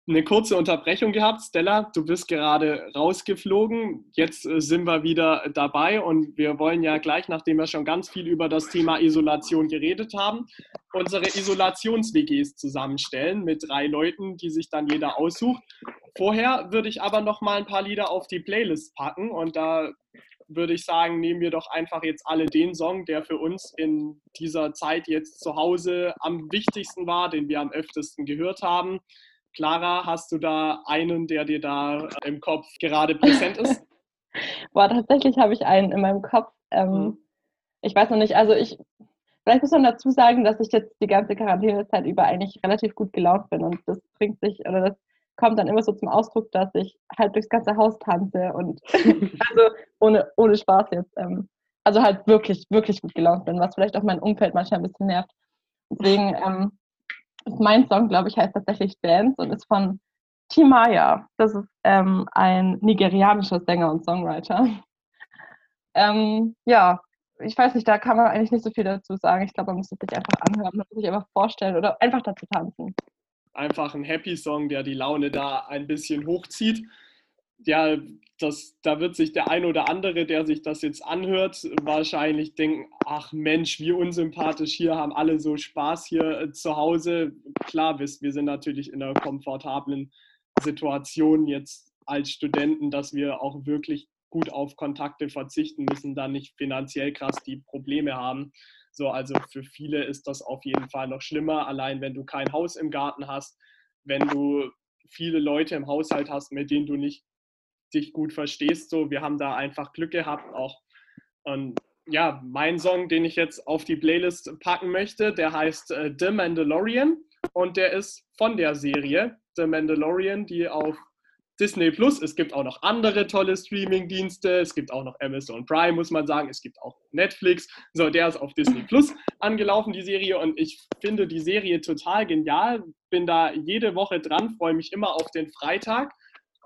eine kurze Unterbrechung gehabt. Stella, du bist gerade rausgeflogen. Jetzt äh, sind wir wieder dabei und wir wollen ja gleich, nachdem wir schon ganz viel über das Thema Isolation geredet haben, unsere Isolations-WGs zusammenstellen mit drei Leuten, die sich dann jeder aussucht. Vorher würde ich aber noch mal ein paar Lieder auf die Playlist packen und da würde ich sagen, nehmen wir doch einfach jetzt alle den Song, der für uns in dieser Zeit jetzt zu Hause am wichtigsten war, den wir am öftesten gehört haben. Clara, hast du da einen, der dir da im Kopf gerade präsent ist? Boah, tatsächlich habe ich einen in meinem Kopf. Ähm, mhm. Ich weiß noch nicht, also ich, Vielleicht muss man dazu sagen, dass ich jetzt die ganze Quarantänezeit über eigentlich relativ gut gelaunt bin und das bringt sich oder das kommt dann immer so zum Ausdruck, dass ich halt durchs ganze Haus tanze und also ohne, ohne Spaß jetzt. Ähm, also halt wirklich, wirklich gut gelaunt bin, was vielleicht auch mein Umfeld manchmal ein bisschen nervt. Deswegen ähm, mein Song, glaube ich, heißt tatsächlich Dance und ist von Timaya. Das ist ähm, ein nigerianischer Sänger und Songwriter. Ähm, ja, ich weiß nicht, da kann man eigentlich nicht so viel dazu sagen. Ich glaube, man muss es sich einfach anhören, man muss sich einfach vorstellen oder einfach dazu tanzen. Einfach ein Happy Song, der die Laune da ein bisschen hochzieht. Ja, das, da wird sich der ein oder andere, der sich das jetzt anhört, wahrscheinlich denken, ach Mensch, wie unsympathisch hier, haben alle so Spaß hier äh, zu Hause. Klar, wisst, wir sind natürlich in einer komfortablen Situation jetzt als Studenten, dass wir auch wirklich gut auf Kontakte verzichten müssen, dann nicht finanziell krass die Probleme haben. So, also für viele ist das auf jeden Fall noch schlimmer, allein wenn du kein Haus im Garten hast, wenn du viele Leute im Haushalt hast, mit denen du nicht dich gut verstehst. So, wir haben da einfach Glück gehabt auch. Und ja, mein Song, den ich jetzt auf die Playlist packen möchte, der heißt äh, The Mandalorian und der ist von der Serie The Mandalorian, die auf Disney Plus. Es gibt auch noch andere tolle Streaming-Dienste. Es gibt auch noch Amazon Prime, muss man sagen. Es gibt auch Netflix. So, der ist auf Disney Plus angelaufen, die Serie. Und ich finde die Serie total genial. Bin da jede Woche dran, freue mich immer auf den Freitag.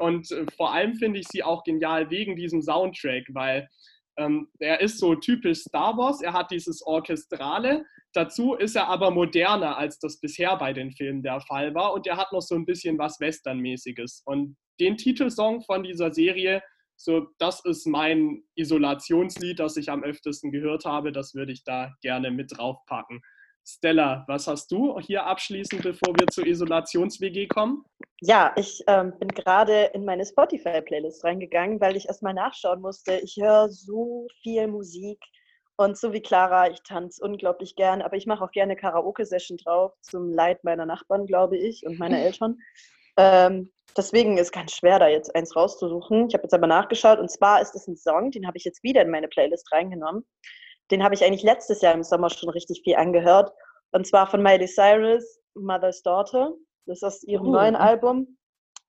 Und äh, vor allem finde ich sie auch genial wegen diesem Soundtrack, weil ähm, er ist so typisch Star Wars. Er hat dieses Orchestrale. Dazu ist er aber moderner, als das bisher bei den Filmen der Fall war. Und er hat noch so ein bisschen was Westernmäßiges. Und den Titelsong von dieser Serie, so das ist mein Isolationslied, das ich am öftesten gehört habe. Das würde ich da gerne mit draufpacken. Stella, was hast du hier abschließend, bevor wir zur Isolations-WG kommen? Ja, ich ähm, bin gerade in meine Spotify-Playlist reingegangen, weil ich erstmal nachschauen musste. Ich höre so viel Musik und so wie Clara, ich tanze unglaublich gern, aber ich mache auch gerne Karaoke-Session drauf, zum Leid meiner Nachbarn, glaube ich, und meiner Eltern. Ähm, deswegen ist es ganz schwer, da jetzt eins rauszusuchen. Ich habe jetzt aber nachgeschaut und zwar ist es ein Song, den habe ich jetzt wieder in meine Playlist reingenommen. Den habe ich eigentlich letztes Jahr im Sommer schon richtig viel angehört. Und zwar von Miley Cyrus, Mother's Daughter. Das ist aus ihrem oh. neuen Album.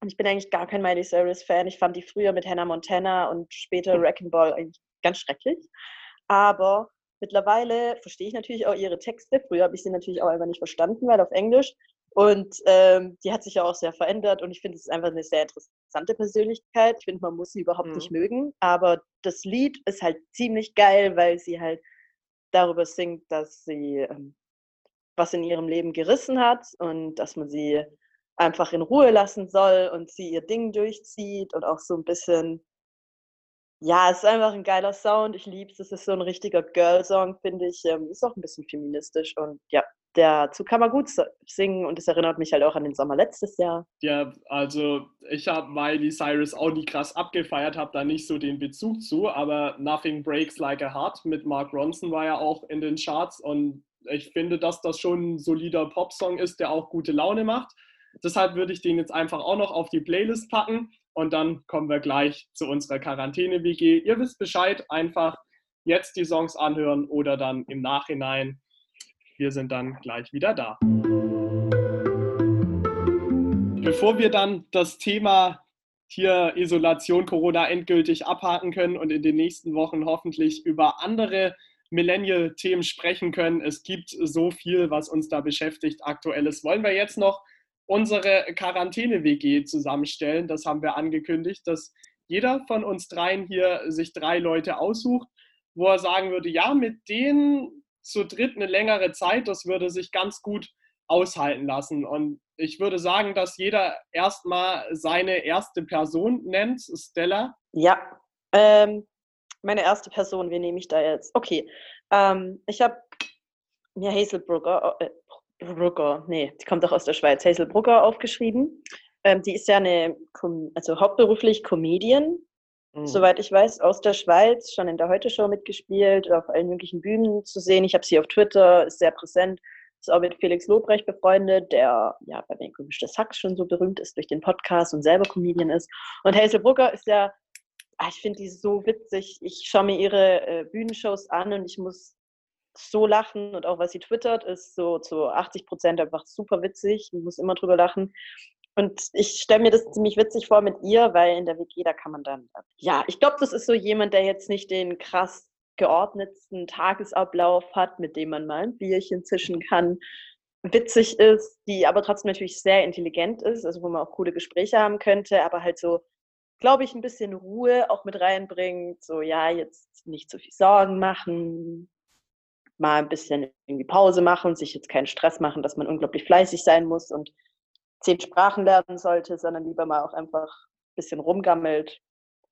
Und ich bin eigentlich gar kein Miley Cyrus-Fan. Ich fand die früher mit Hannah Montana und später Wrecking Ball eigentlich ganz schrecklich. Aber mittlerweile verstehe ich natürlich auch ihre Texte. Früher habe ich sie natürlich auch einfach nicht verstanden, weil auf Englisch. Und ähm, die hat sich ja auch sehr verändert und ich finde, es ist einfach eine sehr interessante Persönlichkeit. Ich finde, man muss sie überhaupt mhm. nicht mögen, aber das Lied ist halt ziemlich geil, weil sie halt darüber singt, dass sie ähm, was in ihrem Leben gerissen hat und dass man sie einfach in Ruhe lassen soll und sie ihr Ding durchzieht und auch so ein bisschen, ja, es ist einfach ein geiler Sound. Ich liebe es. Es ist so ein richtiger Girl-Song, finde ich. Ähm, ist auch ein bisschen feministisch und ja, dazu kann man gut singen und es erinnert mich halt auch an den Sommer letztes Jahr. Ja, also ich habe Miley Cyrus auch nie krass abgefeiert, habe da nicht so den Bezug zu, aber Nothing Breaks Like a Heart mit Mark Ronson war ja auch in den Charts und ich finde, dass das schon ein solider Popsong ist, der auch gute Laune macht. Deshalb würde ich den jetzt einfach auch noch auf die Playlist packen und dann kommen wir gleich zu unserer Quarantäne-WG. Ihr wisst Bescheid, einfach jetzt die Songs anhören oder dann im Nachhinein wir sind dann gleich wieder da. Bevor wir dann das Thema hier Isolation Corona endgültig abhaken können und in den nächsten Wochen hoffentlich über andere Millennial-Themen sprechen können. Es gibt so viel, was uns da beschäftigt aktuelles. Wollen wir jetzt noch unsere Quarantäne-WG zusammenstellen? Das haben wir angekündigt, dass jeder von uns dreien hier sich drei Leute aussucht, wo er sagen würde, ja, mit denen zu dritt eine längere Zeit, das würde sich ganz gut aushalten lassen. Und ich würde sagen, dass jeder erstmal seine erste Person nennt. Stella? Ja, ähm, meine erste Person, wen nehme ich da jetzt? Okay, ähm, ich habe mir Hazel Brugger, äh, Brugger, nee, die kommt doch aus der Schweiz, Hazel Brugger aufgeschrieben. Ähm, die ist ja eine, also hauptberuflich Comedian Mhm. Soweit ich weiß, aus der Schweiz, schon in der Heute-Show mitgespielt, auf allen möglichen Bühnen zu sehen. Ich habe sie auf Twitter, ist sehr präsent. Ist auch mit Felix Lobrecht befreundet, der ja bei den Gemischtes Hack schon so berühmt ist durch den Podcast und selber Comedian ist. Und Hazel Brugger ist ja, ah, ich finde die so witzig. Ich schaue mir ihre äh, Bühnenshows an und ich muss so lachen und auch was sie twittert, ist so zu 80 Prozent einfach super witzig. Ich muss immer drüber lachen. Und ich stelle mir das ziemlich witzig vor mit ihr, weil in der WG, da kann man dann, ja, ich glaube, das ist so jemand, der jetzt nicht den krass geordnetsten Tagesablauf hat, mit dem man mal ein Bierchen zischen kann, witzig ist, die aber trotzdem natürlich sehr intelligent ist, also wo man auch coole Gespräche haben könnte, aber halt so, glaube ich, ein bisschen Ruhe auch mit reinbringt. So, ja, jetzt nicht zu viel Sorgen machen, mal ein bisschen irgendwie Pause machen, sich jetzt keinen Stress machen, dass man unglaublich fleißig sein muss und zehn Sprachen lernen sollte, sondern lieber mal auch einfach ein bisschen rumgammelt.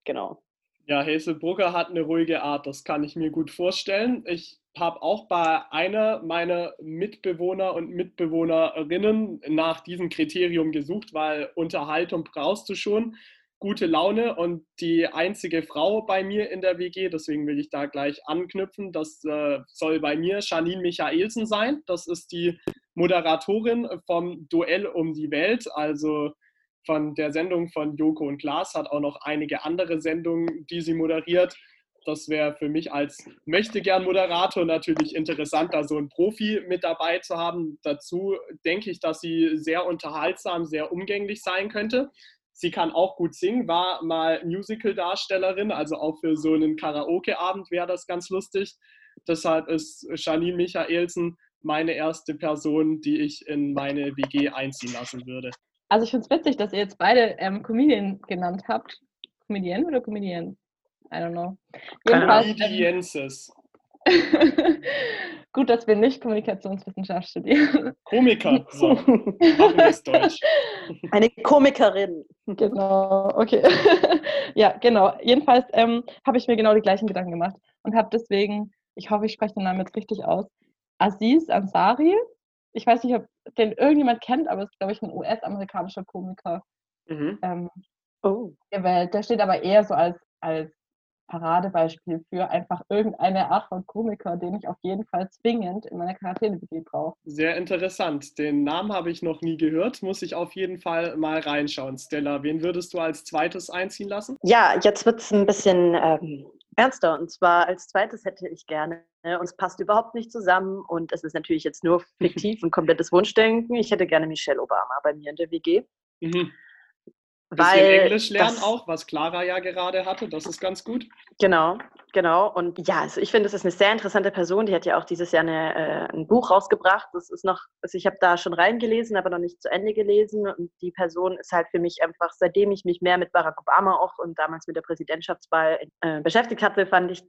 Genau. Ja, Hazelbrugger hat eine ruhige Art, das kann ich mir gut vorstellen. Ich habe auch bei einer meiner Mitbewohner und Mitbewohnerinnen nach diesem Kriterium gesucht, weil Unterhaltung brauchst du schon, gute Laune und die einzige Frau bei mir in der WG, deswegen will ich da gleich anknüpfen, das äh, soll bei mir Janine Michaelsen sein. Das ist die Moderatorin vom Duell um die Welt, also von der Sendung von Joko und Klaas, hat auch noch einige andere Sendungen, die sie moderiert. Das wäre für mich als Möchtegern-Moderator natürlich interessant, da so einen Profi mit dabei zu haben. Dazu denke ich, dass sie sehr unterhaltsam, sehr umgänglich sein könnte. Sie kann auch gut singen, war mal Musical-Darstellerin, also auch für so einen Karaoke-Abend wäre das ganz lustig. Deshalb ist Janine Michaelsen meine erste Person, die ich in meine WG einziehen lassen würde. Also ich finde es witzig, dass ihr jetzt beide ähm, Comedian genannt habt. Comedian oder Comedian? I don't know. Comedienses. Gut, dass wir nicht Kommunikationswissenschaft studieren. Komiker, so. Machen wir es Deutsch. Eine Komikerin. Genau, okay. ja, genau. Jedenfalls ähm, habe ich mir genau die gleichen Gedanken gemacht und habe deswegen, ich hoffe, ich spreche den Namen jetzt richtig aus, Aziz Ansari. Ich weiß nicht, ob den irgendjemand kennt, aber es ist, glaube ich, ein US-amerikanischer Komiker mhm. ähm, oh. gewählt. Der steht aber eher so als, als Paradebeispiel für einfach irgendeine Art von Komiker, den ich auf jeden Fall zwingend in meiner Quarantäne-WG brauche. Sehr interessant. Den Namen habe ich noch nie gehört. Muss ich auf jeden Fall mal reinschauen. Stella, wen würdest du als zweites einziehen lassen? Ja, jetzt wird es ein bisschen ähm, ernster. Und zwar als zweites hätte ich gerne, ne, uns passt überhaupt nicht zusammen und es ist natürlich jetzt nur fiktiv und komplettes Wunschdenken. Ich hätte gerne Michelle Obama bei mir in der WG. Mhm. Weil Englisch lernen das, auch, was Clara ja gerade hatte, das ist ganz gut. Genau, genau. Und ja, also ich finde, es ist eine sehr interessante Person. Die hat ja auch dieses Jahr eine, äh, ein Buch rausgebracht. Das ist noch, also ich habe da schon reingelesen, aber noch nicht zu Ende gelesen. Und die Person ist halt für mich einfach, seitdem ich mich mehr mit Barack Obama auch und damals mit der Präsidentschaftswahl äh, beschäftigt hatte, fand ich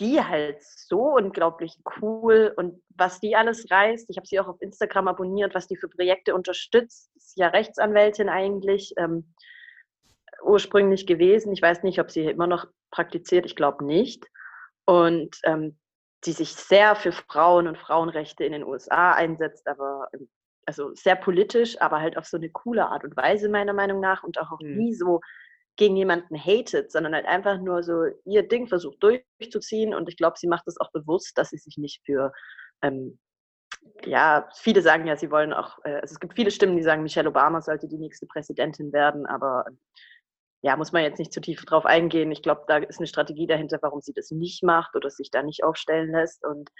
die halt so unglaublich cool und was die alles reißt. Ich habe sie auch auf Instagram abonniert, was die für Projekte unterstützt. Ist ja Rechtsanwältin eigentlich. Ähm, ursprünglich gewesen. Ich weiß nicht, ob sie immer noch praktiziert, ich glaube nicht. Und ähm, die sich sehr für Frauen und Frauenrechte in den USA einsetzt, aber ähm, also sehr politisch, aber halt auf so eine coole Art und Weise meiner Meinung nach und auch, auch mhm. nie so gegen jemanden hatet, sondern halt einfach nur so ihr Ding versucht durchzuziehen und ich glaube, sie macht das auch bewusst, dass sie sich nicht für ähm, ja, viele sagen ja, sie wollen auch, äh, also es gibt viele Stimmen, die sagen, Michelle Obama sollte die nächste Präsidentin werden, aber ja, muss man jetzt nicht zu tief drauf eingehen. Ich glaube, da ist eine Strategie dahinter, warum sie das nicht macht oder sich da nicht aufstellen lässt. Und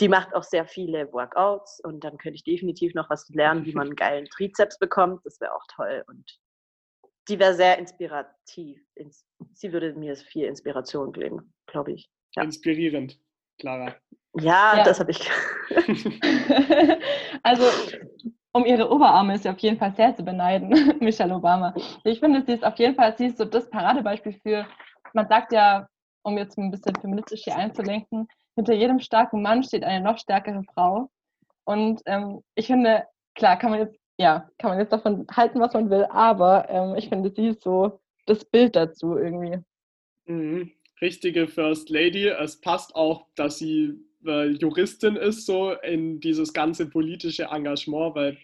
die macht auch sehr viele Workouts und dann könnte ich definitiv noch was lernen, wie man einen geilen Trizeps bekommt. Das wäre auch toll. Und die wäre sehr inspirativ. Sie würde mir viel Inspiration geben, glaube ich. Ja. Inspirierend, Clara. Ja, ja. das habe ich. also um ihre Oberarme ist sie auf jeden Fall sehr zu beneiden, Michelle Obama. Ich finde, sie ist auf jeden Fall, sie ist so das Paradebeispiel für, man sagt ja, um jetzt ein bisschen feministisch hier einzulenken, hinter jedem starken Mann steht eine noch stärkere Frau. Und ähm, ich finde, klar, kann man jetzt, ja, kann man jetzt davon halten, was man will, aber ähm, ich finde, sie ist so das Bild dazu irgendwie. Mhm. Richtige First Lady. Es passt auch, dass sie äh, Juristin ist, so in dieses ganze politische Engagement, weil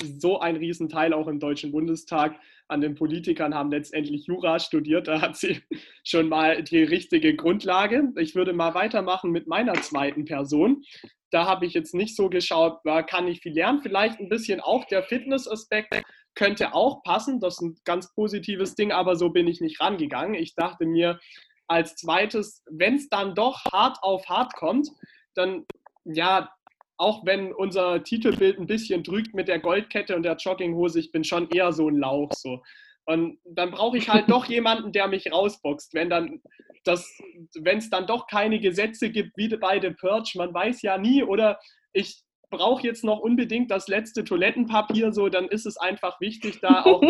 so ein Riesenteil auch im Deutschen Bundestag an den Politikern haben letztendlich Jura studiert. Da hat sie schon mal die richtige Grundlage. Ich würde mal weitermachen mit meiner zweiten Person. Da habe ich jetzt nicht so geschaut, kann ich viel lernen. Vielleicht ein bisschen auch der Fitnessaspekt könnte auch passen. Das ist ein ganz positives Ding, aber so bin ich nicht rangegangen. Ich dachte mir, als zweites, wenn es dann doch hart auf hart kommt, dann ja, auch wenn unser Titelbild ein bisschen drückt mit der Goldkette und der Jogginghose, ich bin schon eher so ein Lauch so. Und dann brauche ich halt doch jemanden, der mich rausboxt, wenn dann das, wenn es dann doch keine Gesetze gibt wie bei The Purge, man weiß ja nie, oder ich brauche jetzt noch unbedingt das letzte Toilettenpapier, so, dann ist es einfach wichtig, da auch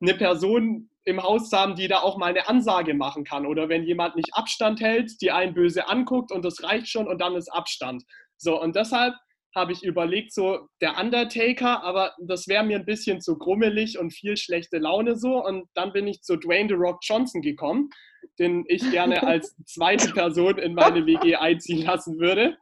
eine Person im Haus zu haben, die da auch mal eine Ansage machen kann. Oder wenn jemand nicht Abstand hält, die einen böse anguckt und das reicht schon und dann ist Abstand. So, und deshalb habe ich überlegt, so der Undertaker, aber das wäre mir ein bisschen zu grummelig und viel schlechte Laune so. Und dann bin ich zu Dwayne The Rock Johnson gekommen, den ich gerne als zweite Person in meine WG einziehen lassen würde.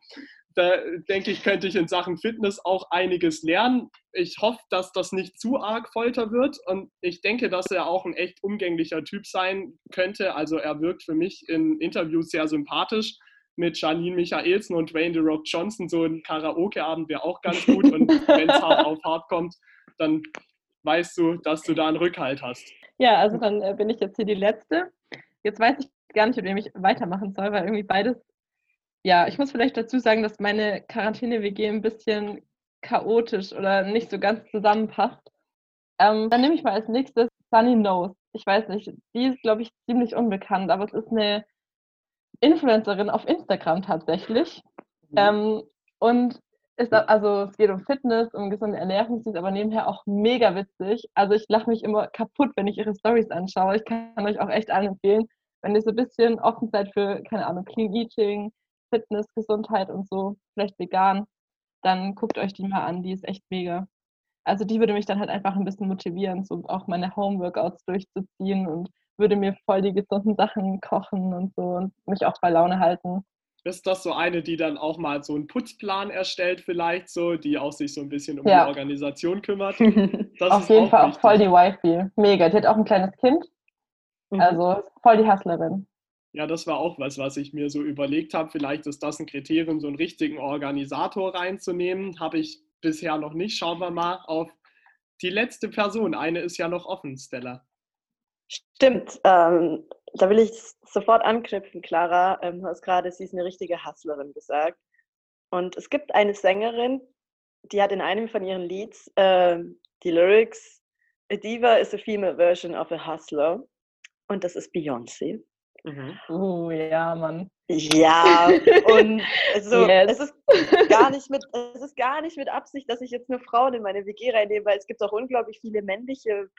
Da denke ich, könnte ich in Sachen Fitness auch einiges lernen. Ich hoffe, dass das nicht zu arg Folter wird und ich denke, dass er auch ein echt umgänglicher Typ sein könnte. Also er wirkt für mich in Interviews sehr sympathisch mit Janine Michaelsen und Dwayne The Rock Johnson. So ein Karaoke-Abend wäre auch ganz gut. Und wenn es hart auf hart kommt, dann weißt du, dass du da einen Rückhalt hast. Ja, also dann äh, bin ich jetzt hier die Letzte. Jetzt weiß ich gar nicht, mit wem ich weitermachen soll, weil irgendwie beides. Ja, ich muss vielleicht dazu sagen, dass meine Quarantäne-WG ein bisschen chaotisch oder nicht so ganz zusammenpasst. Ähm, dann nehme ich mal als nächstes Sunny Nose. Ich weiß nicht, die ist, glaube ich, ziemlich unbekannt, aber es ist eine Influencerin auf Instagram tatsächlich. Mhm. Ähm, und ist, also es geht um Fitness, um gesunde Ernährung, sie ist aber nebenher auch mega witzig. Also ich lache mich immer kaputt, wenn ich ihre Stories anschaue. Ich kann euch auch echt allen empfehlen, wenn ihr so ein bisschen offen seid für, keine Ahnung, Clean Eating, Fitness, Gesundheit und so, vielleicht vegan, dann guckt euch die mal an, die ist echt mega. Also die würde mich dann halt einfach ein bisschen motivieren, so auch meine Home-Workouts durchzuziehen und würde mir voll die gesunden Sachen kochen und so und mich auch bei Laune halten. Ist das so eine, die dann auch mal so einen Putzplan erstellt, vielleicht so, die auch sich so ein bisschen um ja. die Organisation kümmert? Das Auf jeden Fall wichtig. auch voll die Wifi. Mega. Die hat auch ein kleines Kind. Mhm. Also voll die Hustlerin. Ja, das war auch was, was ich mir so überlegt habe. Vielleicht ist das ein Kriterium, so einen richtigen Organisator reinzunehmen. Habe ich bisher noch nicht. Schauen wir mal auf die letzte Person. Eine ist ja noch offen, Stella. Stimmt, ähm, da will ich sofort anknüpfen, Clara. Ähm, du hast gerade, sie ist eine richtige Hustlerin gesagt. Und es gibt eine Sängerin, die hat in einem von ihren Lieds äh, die Lyrics, A Diva is a female version of a hustler. Und das ist Beyoncé. Mhm. Oh ja, Mann. Ja, und also, yes. es, ist gar nicht mit, es ist gar nicht mit Absicht, dass ich jetzt nur Frauen in meine WG reinnehme, weil es gibt auch unglaublich viele männliche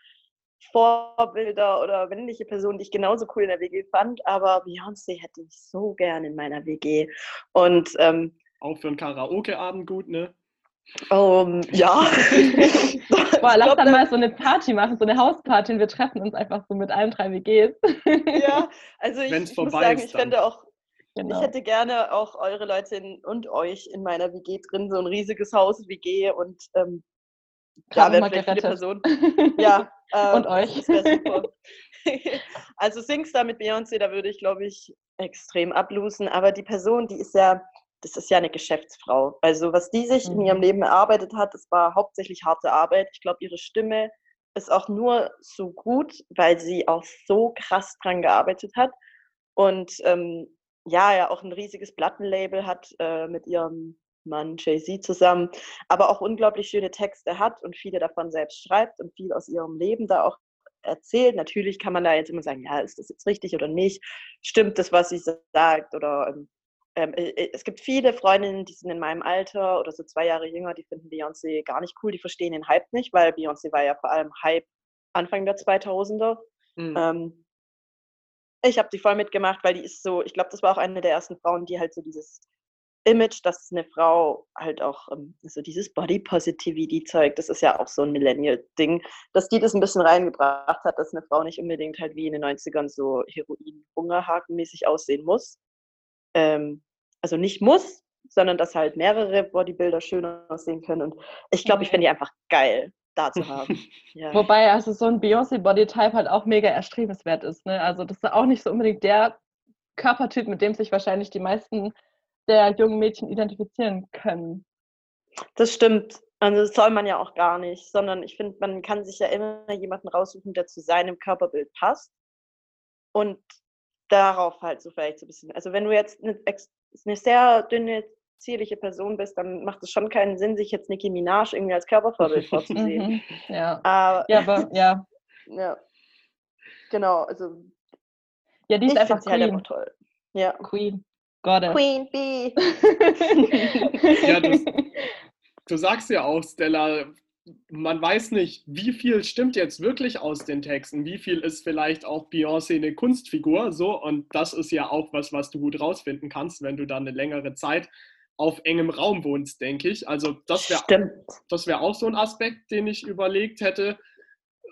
Vorbilder oder männliche Personen, die ich genauso cool in der WG fand, aber Beyoncé hätte ich so gern in meiner WG. Und ähm, auch für einen Karaoke-Abend gut, ne? Um, ja. Boah, lass dann mal so eine Party machen, so eine Hausparty und wir treffen uns einfach so mit allen drei WGs. ja, also ich, ich muss sagen, ich fände auch, genau. ich hätte gerne auch eure Leute in, und euch in meiner WG drin, so ein riesiges Haus, WG und ähm, da wäre vielleicht viele Personen. Ja, ähm, und euch. Das super. also Singstar mit Beyoncé, da würde ich, glaube ich, extrem ablosen. Aber die Person, die ist ja, das ist ja eine Geschäftsfrau. Also was die sich mhm. in ihrem mhm. Leben erarbeitet hat, das war hauptsächlich harte Arbeit. Ich glaube, ihre Stimme ist auch nur so gut, weil sie auch so krass dran gearbeitet hat. Und ähm, ja, ja auch ein riesiges Plattenlabel hat äh, mit ihrem Mann Jay-Z zusammen, aber auch unglaublich schöne Texte hat und viele davon selbst schreibt und viel aus ihrem Leben da auch erzählt. Natürlich kann man da jetzt immer sagen, ja, ist das jetzt richtig oder nicht? Stimmt das, was sie sagt? Oder ähm, ähm äh, äh, es gibt viele Freundinnen, die sind in meinem Alter oder so zwei Jahre jünger, die finden Beyoncé gar nicht cool, die verstehen den Hype nicht, weil Beyoncé war ja vor allem Hype Anfang der 2000er. Mhm. Ähm, ich habe die voll mitgemacht, weil die ist so, ich glaube, das war auch eine der ersten Frauen, die halt so dieses Image, dass eine Frau halt auch ähm, so dieses Body Positivity zeigt, das ist ja auch so ein Millennial-Ding, dass die das ein bisschen reingebracht hat, dass eine Frau nicht unbedingt halt wie in den 90ern so Heroin-Hungerhaken-mäßig aussehen muss. Ähm, also nicht muss, sondern dass halt mehrere Bodybuilder schön aussehen können. Und ich glaube, ich finde die einfach geil, da zu haben. ja. Wobei also so ein Beyoncé-Bodytype halt auch mega erstrebenswert ist. Ne? Also das ist auch nicht so unbedingt der Körpertyp, mit dem sich wahrscheinlich die meisten der jungen Mädchen identifizieren können. Das stimmt. Also das soll man ja auch gar nicht, sondern ich finde, man kann sich ja immer jemanden raussuchen, der zu seinem Körperbild passt und darauf halt so vielleicht so ein bisschen. Also wenn du jetzt eine, eine sehr dünne zierliche Person bist, dann macht es schon keinen Sinn, sich jetzt Nicki Minaj irgendwie als Körpervorbild vorzusehen. Mhm. Ja. Aber, ja, aber ja. ja. Genau, also Ja, die ich ist einfach halt Queen. einfach toll. Ja. Queen. Goddess. Queen Bee. Ja, das- Du sagst ja auch, Stella, man weiß nicht, wie viel stimmt jetzt wirklich aus den Texten, wie viel ist vielleicht auch Beyoncé eine Kunstfigur, so und das ist ja auch was, was du gut rausfinden kannst, wenn du dann eine längere Zeit auf engem Raum wohnst, denke ich. Also das wäre das wäre auch so ein Aspekt, den ich überlegt hätte.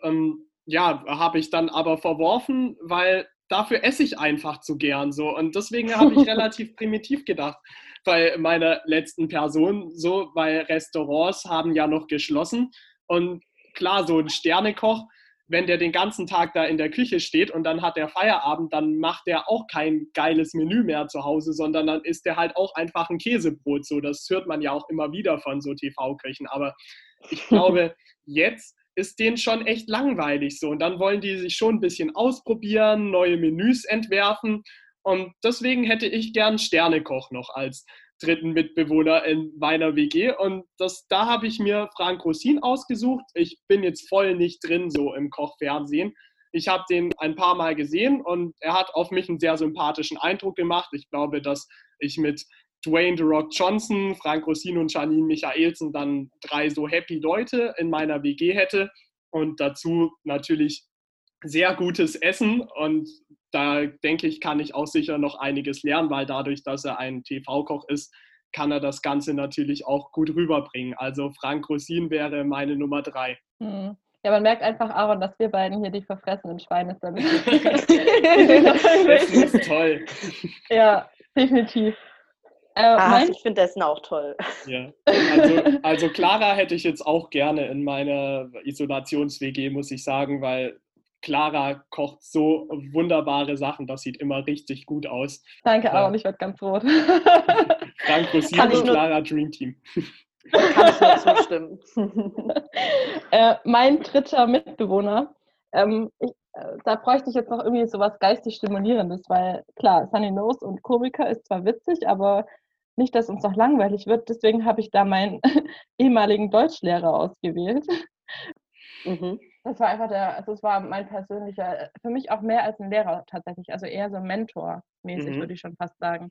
Ähm, ja, habe ich dann aber verworfen, weil dafür esse ich einfach zu gern so. Und deswegen habe ich relativ primitiv gedacht bei meiner letzten Person, so, weil Restaurants haben ja noch geschlossen. Und klar, so ein Sternekoch, wenn der den ganzen Tag da in der Küche steht und dann hat er Feierabend, dann macht er auch kein geiles Menü mehr zu Hause, sondern dann isst er halt auch einfach ein Käsebrot. So, das hört man ja auch immer wieder von so TV-Köchen. Aber ich glaube, jetzt ist denen schon echt langweilig so. Und dann wollen die sich schon ein bisschen ausprobieren, neue Menüs entwerfen. Und deswegen hätte ich gern Sternekoch noch als dritten Mitbewohner in meiner WG. Und das, da habe ich mir Frank Rosin ausgesucht. Ich bin jetzt voll nicht drin so im Kochfernsehen. Ich habe den ein paar Mal gesehen und er hat auf mich einen sehr sympathischen Eindruck gemacht. Ich glaube, dass ich mit Dwayne The Rock Johnson, Frank Rosin und Janine Michaelsen dann drei so happy Leute in meiner WG hätte. Und dazu natürlich sehr gutes Essen. Und da denke ich, kann ich auch sicher noch einiges lernen, weil dadurch, dass er ein TV-Koch ist, kann er das Ganze natürlich auch gut rüberbringen. Also Frank Rosin wäre meine Nummer drei. Hm. Ja, man merkt einfach, Aaron, dass wir beiden hier die verfressenen Schweine sind. Das ist toll. ja, definitiv. Äh, Ach, mein, ich finde Essen auch toll. Ja. Also, also Clara hätte ich jetzt auch gerne in meiner Isolations-WG, muss ich sagen, weil Clara kocht so wunderbare Sachen. Das sieht immer richtig gut aus. danke, Ja. Aaron, ich werde ganz rot. Frank Rosin und Clara Dream Team. Kann ich nur zustimmen. äh, mein dritter Mitbewohner, ähm, ich, äh, da bräuchte ich jetzt noch irgendwie so was geistig Stimulierendes, weil klar, Sunny Nose und Komiker ist zwar witzig, aber nicht, dass uns noch langweilig wird. Deswegen habe ich da meinen ehemaligen Deutschlehrer ausgewählt. mhm. Das war einfach der, also es war mein persönlicher, für mich auch mehr als ein Lehrer tatsächlich, also eher so Mentor-mäßig, Mhm. würde ich schon fast sagen.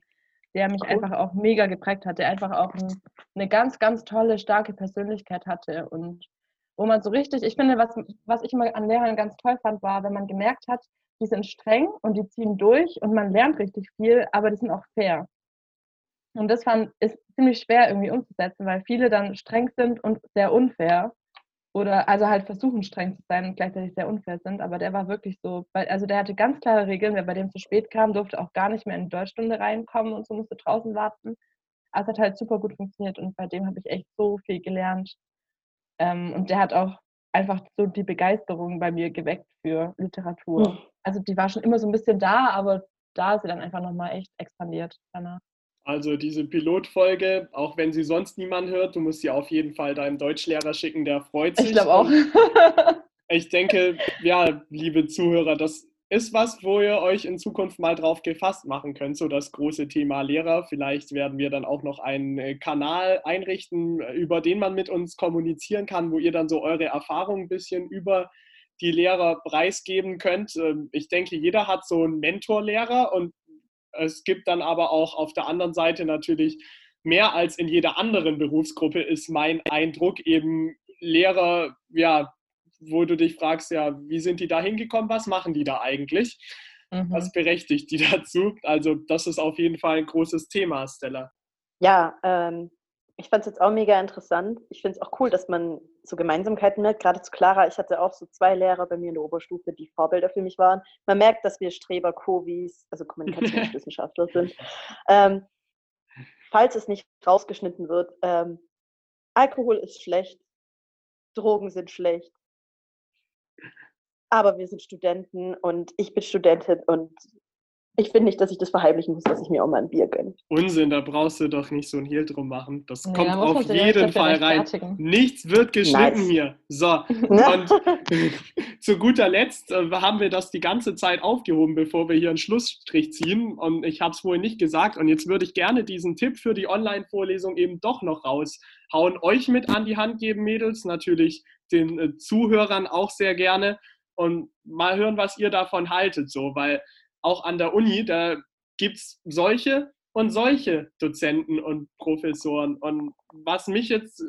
Der mich Cool. einfach auch mega geprägt hat, der einfach auch ein, eine ganz, ganz tolle, starke Persönlichkeit hatte und wo man so richtig, ich finde, was, was ich immer an Lehrern ganz toll fand, war, wenn man gemerkt hat, die sind streng und die ziehen durch und man lernt richtig viel, aber die sind auch fair. Und das fand, ist ziemlich schwer irgendwie umzusetzen, weil viele dann streng sind und sehr unfair oder also halt versuchen streng zu sein und gleichzeitig sehr unfair sind, aber der war wirklich so, weil, also der hatte ganz klare Regeln, wer bei dem zu spät kam, durfte auch gar nicht mehr in die Deutschstunde reinkommen und so musste draußen warten. Also es hat halt super gut funktioniert und bei dem habe ich echt so viel gelernt. Ähm, und der hat auch einfach so die Begeisterung bei mir geweckt für Literatur. Mhm. Also die war schon immer so ein bisschen da, aber da ist sie dann einfach nochmal echt expandiert danach. Also diese Pilotfolge, auch wenn sie sonst niemand hört, du musst sie auf jeden Fall deinem Deutschlehrer schicken, der freut sich. Ich glaube auch. Ich denke, ja, liebe Zuhörer, das ist was, wo ihr euch in Zukunft mal drauf gefasst machen könnt, so das große Thema Lehrer. Vielleicht werden wir dann auch noch einen äh, Kanal einrichten, äh, über den man mit uns kommunizieren kann, wo ihr dann so eure Erfahrungen ein bisschen über die Lehrer preisgeben könnt. Ähm, Ich denke, jeder hat so einen Mentorlehrer und es gibt dann aber auch auf der anderen Seite natürlich mehr als in jeder anderen Berufsgruppe ist mein Eindruck eben Lehrer, ja, wo du dich fragst, ja, wie sind die da hingekommen, was machen die da eigentlich? Mhm. Was berechtigt die dazu? Also das ist auf jeden Fall ein großes Thema, Stella. Ja, ähm, ich fand es jetzt auch mega interessant. Ich finde es auch cool, dass man so Gemeinsamkeiten merkt. Gerade zu Clara, ich hatte auch so zwei Lehrer bei mir in der Oberstufe, die Vorbilder für mich waren. Man merkt, dass wir Streber Kovis, also Kommunikationswissenschaftler sind. Ähm, falls es nicht rausgeschnitten wird, ähm, Alkohol ist schlecht, Drogen sind schlecht. Aber wir sind Studenten und ich bin Studentin und Ich finde nicht, dass ich das verheimlichen muss, dass ich mir auch mal ein Bier gönne. Unsinn, da brauchst du doch nicht so ein Hehl drum machen. Das kommt auf jeden Fall rein. Nichts wird geschnitten Nice. hier. So, und zu guter Letzt äh, haben wir das die ganze Zeit aufgehoben, bevor wir hier einen Schlussstrich ziehen. Und ich habe es vorhin nicht gesagt. Und jetzt würde ich gerne diesen Tipp für die Online-Vorlesung eben doch noch raushauen. Euch mit an die Hand geben, Mädels. Natürlich den äh, Zuhörern auch sehr gerne. Und mal hören, was ihr davon haltet. So, weil auch an der Uni, da gibt es solche und solche Dozenten und Professoren. Und was mich jetzt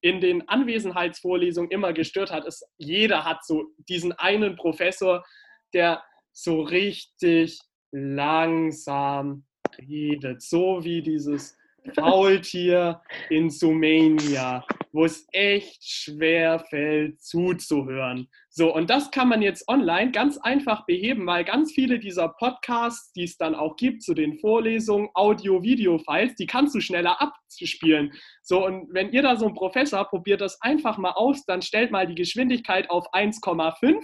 in den Anwesenheitsvorlesungen immer gestört hat, ist, jeder hat so diesen einen Professor, der so richtig langsam redet. So wie dieses Faultier in Sumania, wo es echt schwer fällt zuzuhören. So, und das kann man jetzt online ganz einfach beheben, weil ganz viele dieser Podcasts, die es dann auch gibt zu den Vorlesungen, Audio-Video-Files, die kannst du schneller abspielen. So, und wenn ihr da so ein Professor probiert das einfach mal aus, dann stellt mal die Geschwindigkeit auf 1,5.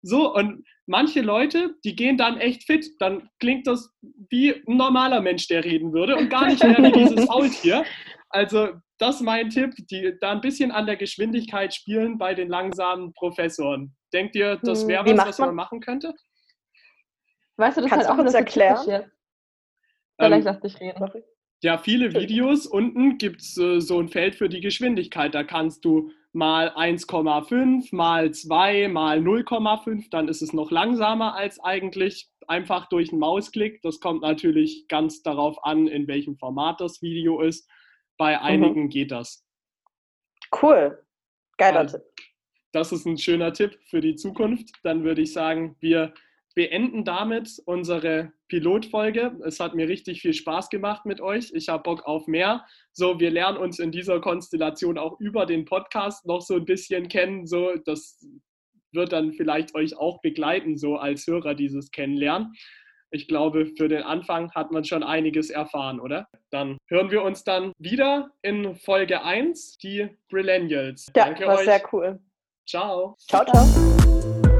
So, und manche Leute, die gehen dann echt fit. Dann klingt das wie ein normaler Mensch, der reden würde und gar nicht mehr wie dieses Faultier. Also, das ist mein Tipp, die da ein bisschen an der Geschwindigkeit spielen bei den langsamen Professoren. Denkt ihr, das Hm, wäre was, was man man- machen könnte? Weißt du, das Kannst ist halt du auch uns erklären? jetzt. Vielleicht Ähm, lass dich reden. Ja, viele Videos. Unten gibt es äh, so ein Feld für die Geschwindigkeit. Da kannst du mal 1,5, mal 2, mal 0,5. Dann ist es noch langsamer als eigentlich. Einfach durch einen Mausklick. Das kommt natürlich ganz darauf an, in welchem Format das Video ist. Bei einigen geht das. Cool. Geiler Ja. Tipp. Das ist ein schöner Tipp für die Zukunft. Dann würde ich sagen, wir beenden damit unsere Pilotfolge. Es hat mir richtig viel Spaß gemacht mit euch. Ich habe Bock auf mehr. So, wir lernen uns in dieser Konstellation auch über den Podcast noch so ein bisschen kennen. So, das wird dann vielleicht euch auch begleiten, so als Hörer dieses Kennenlernen. Ich glaube, für den Anfang hat man schon einiges erfahren, oder? Dann hören wir uns dann wieder in Folge 1, die Brillennials. Ja, Danke war euch. sehr cool. Ciao. Ciao, ciao.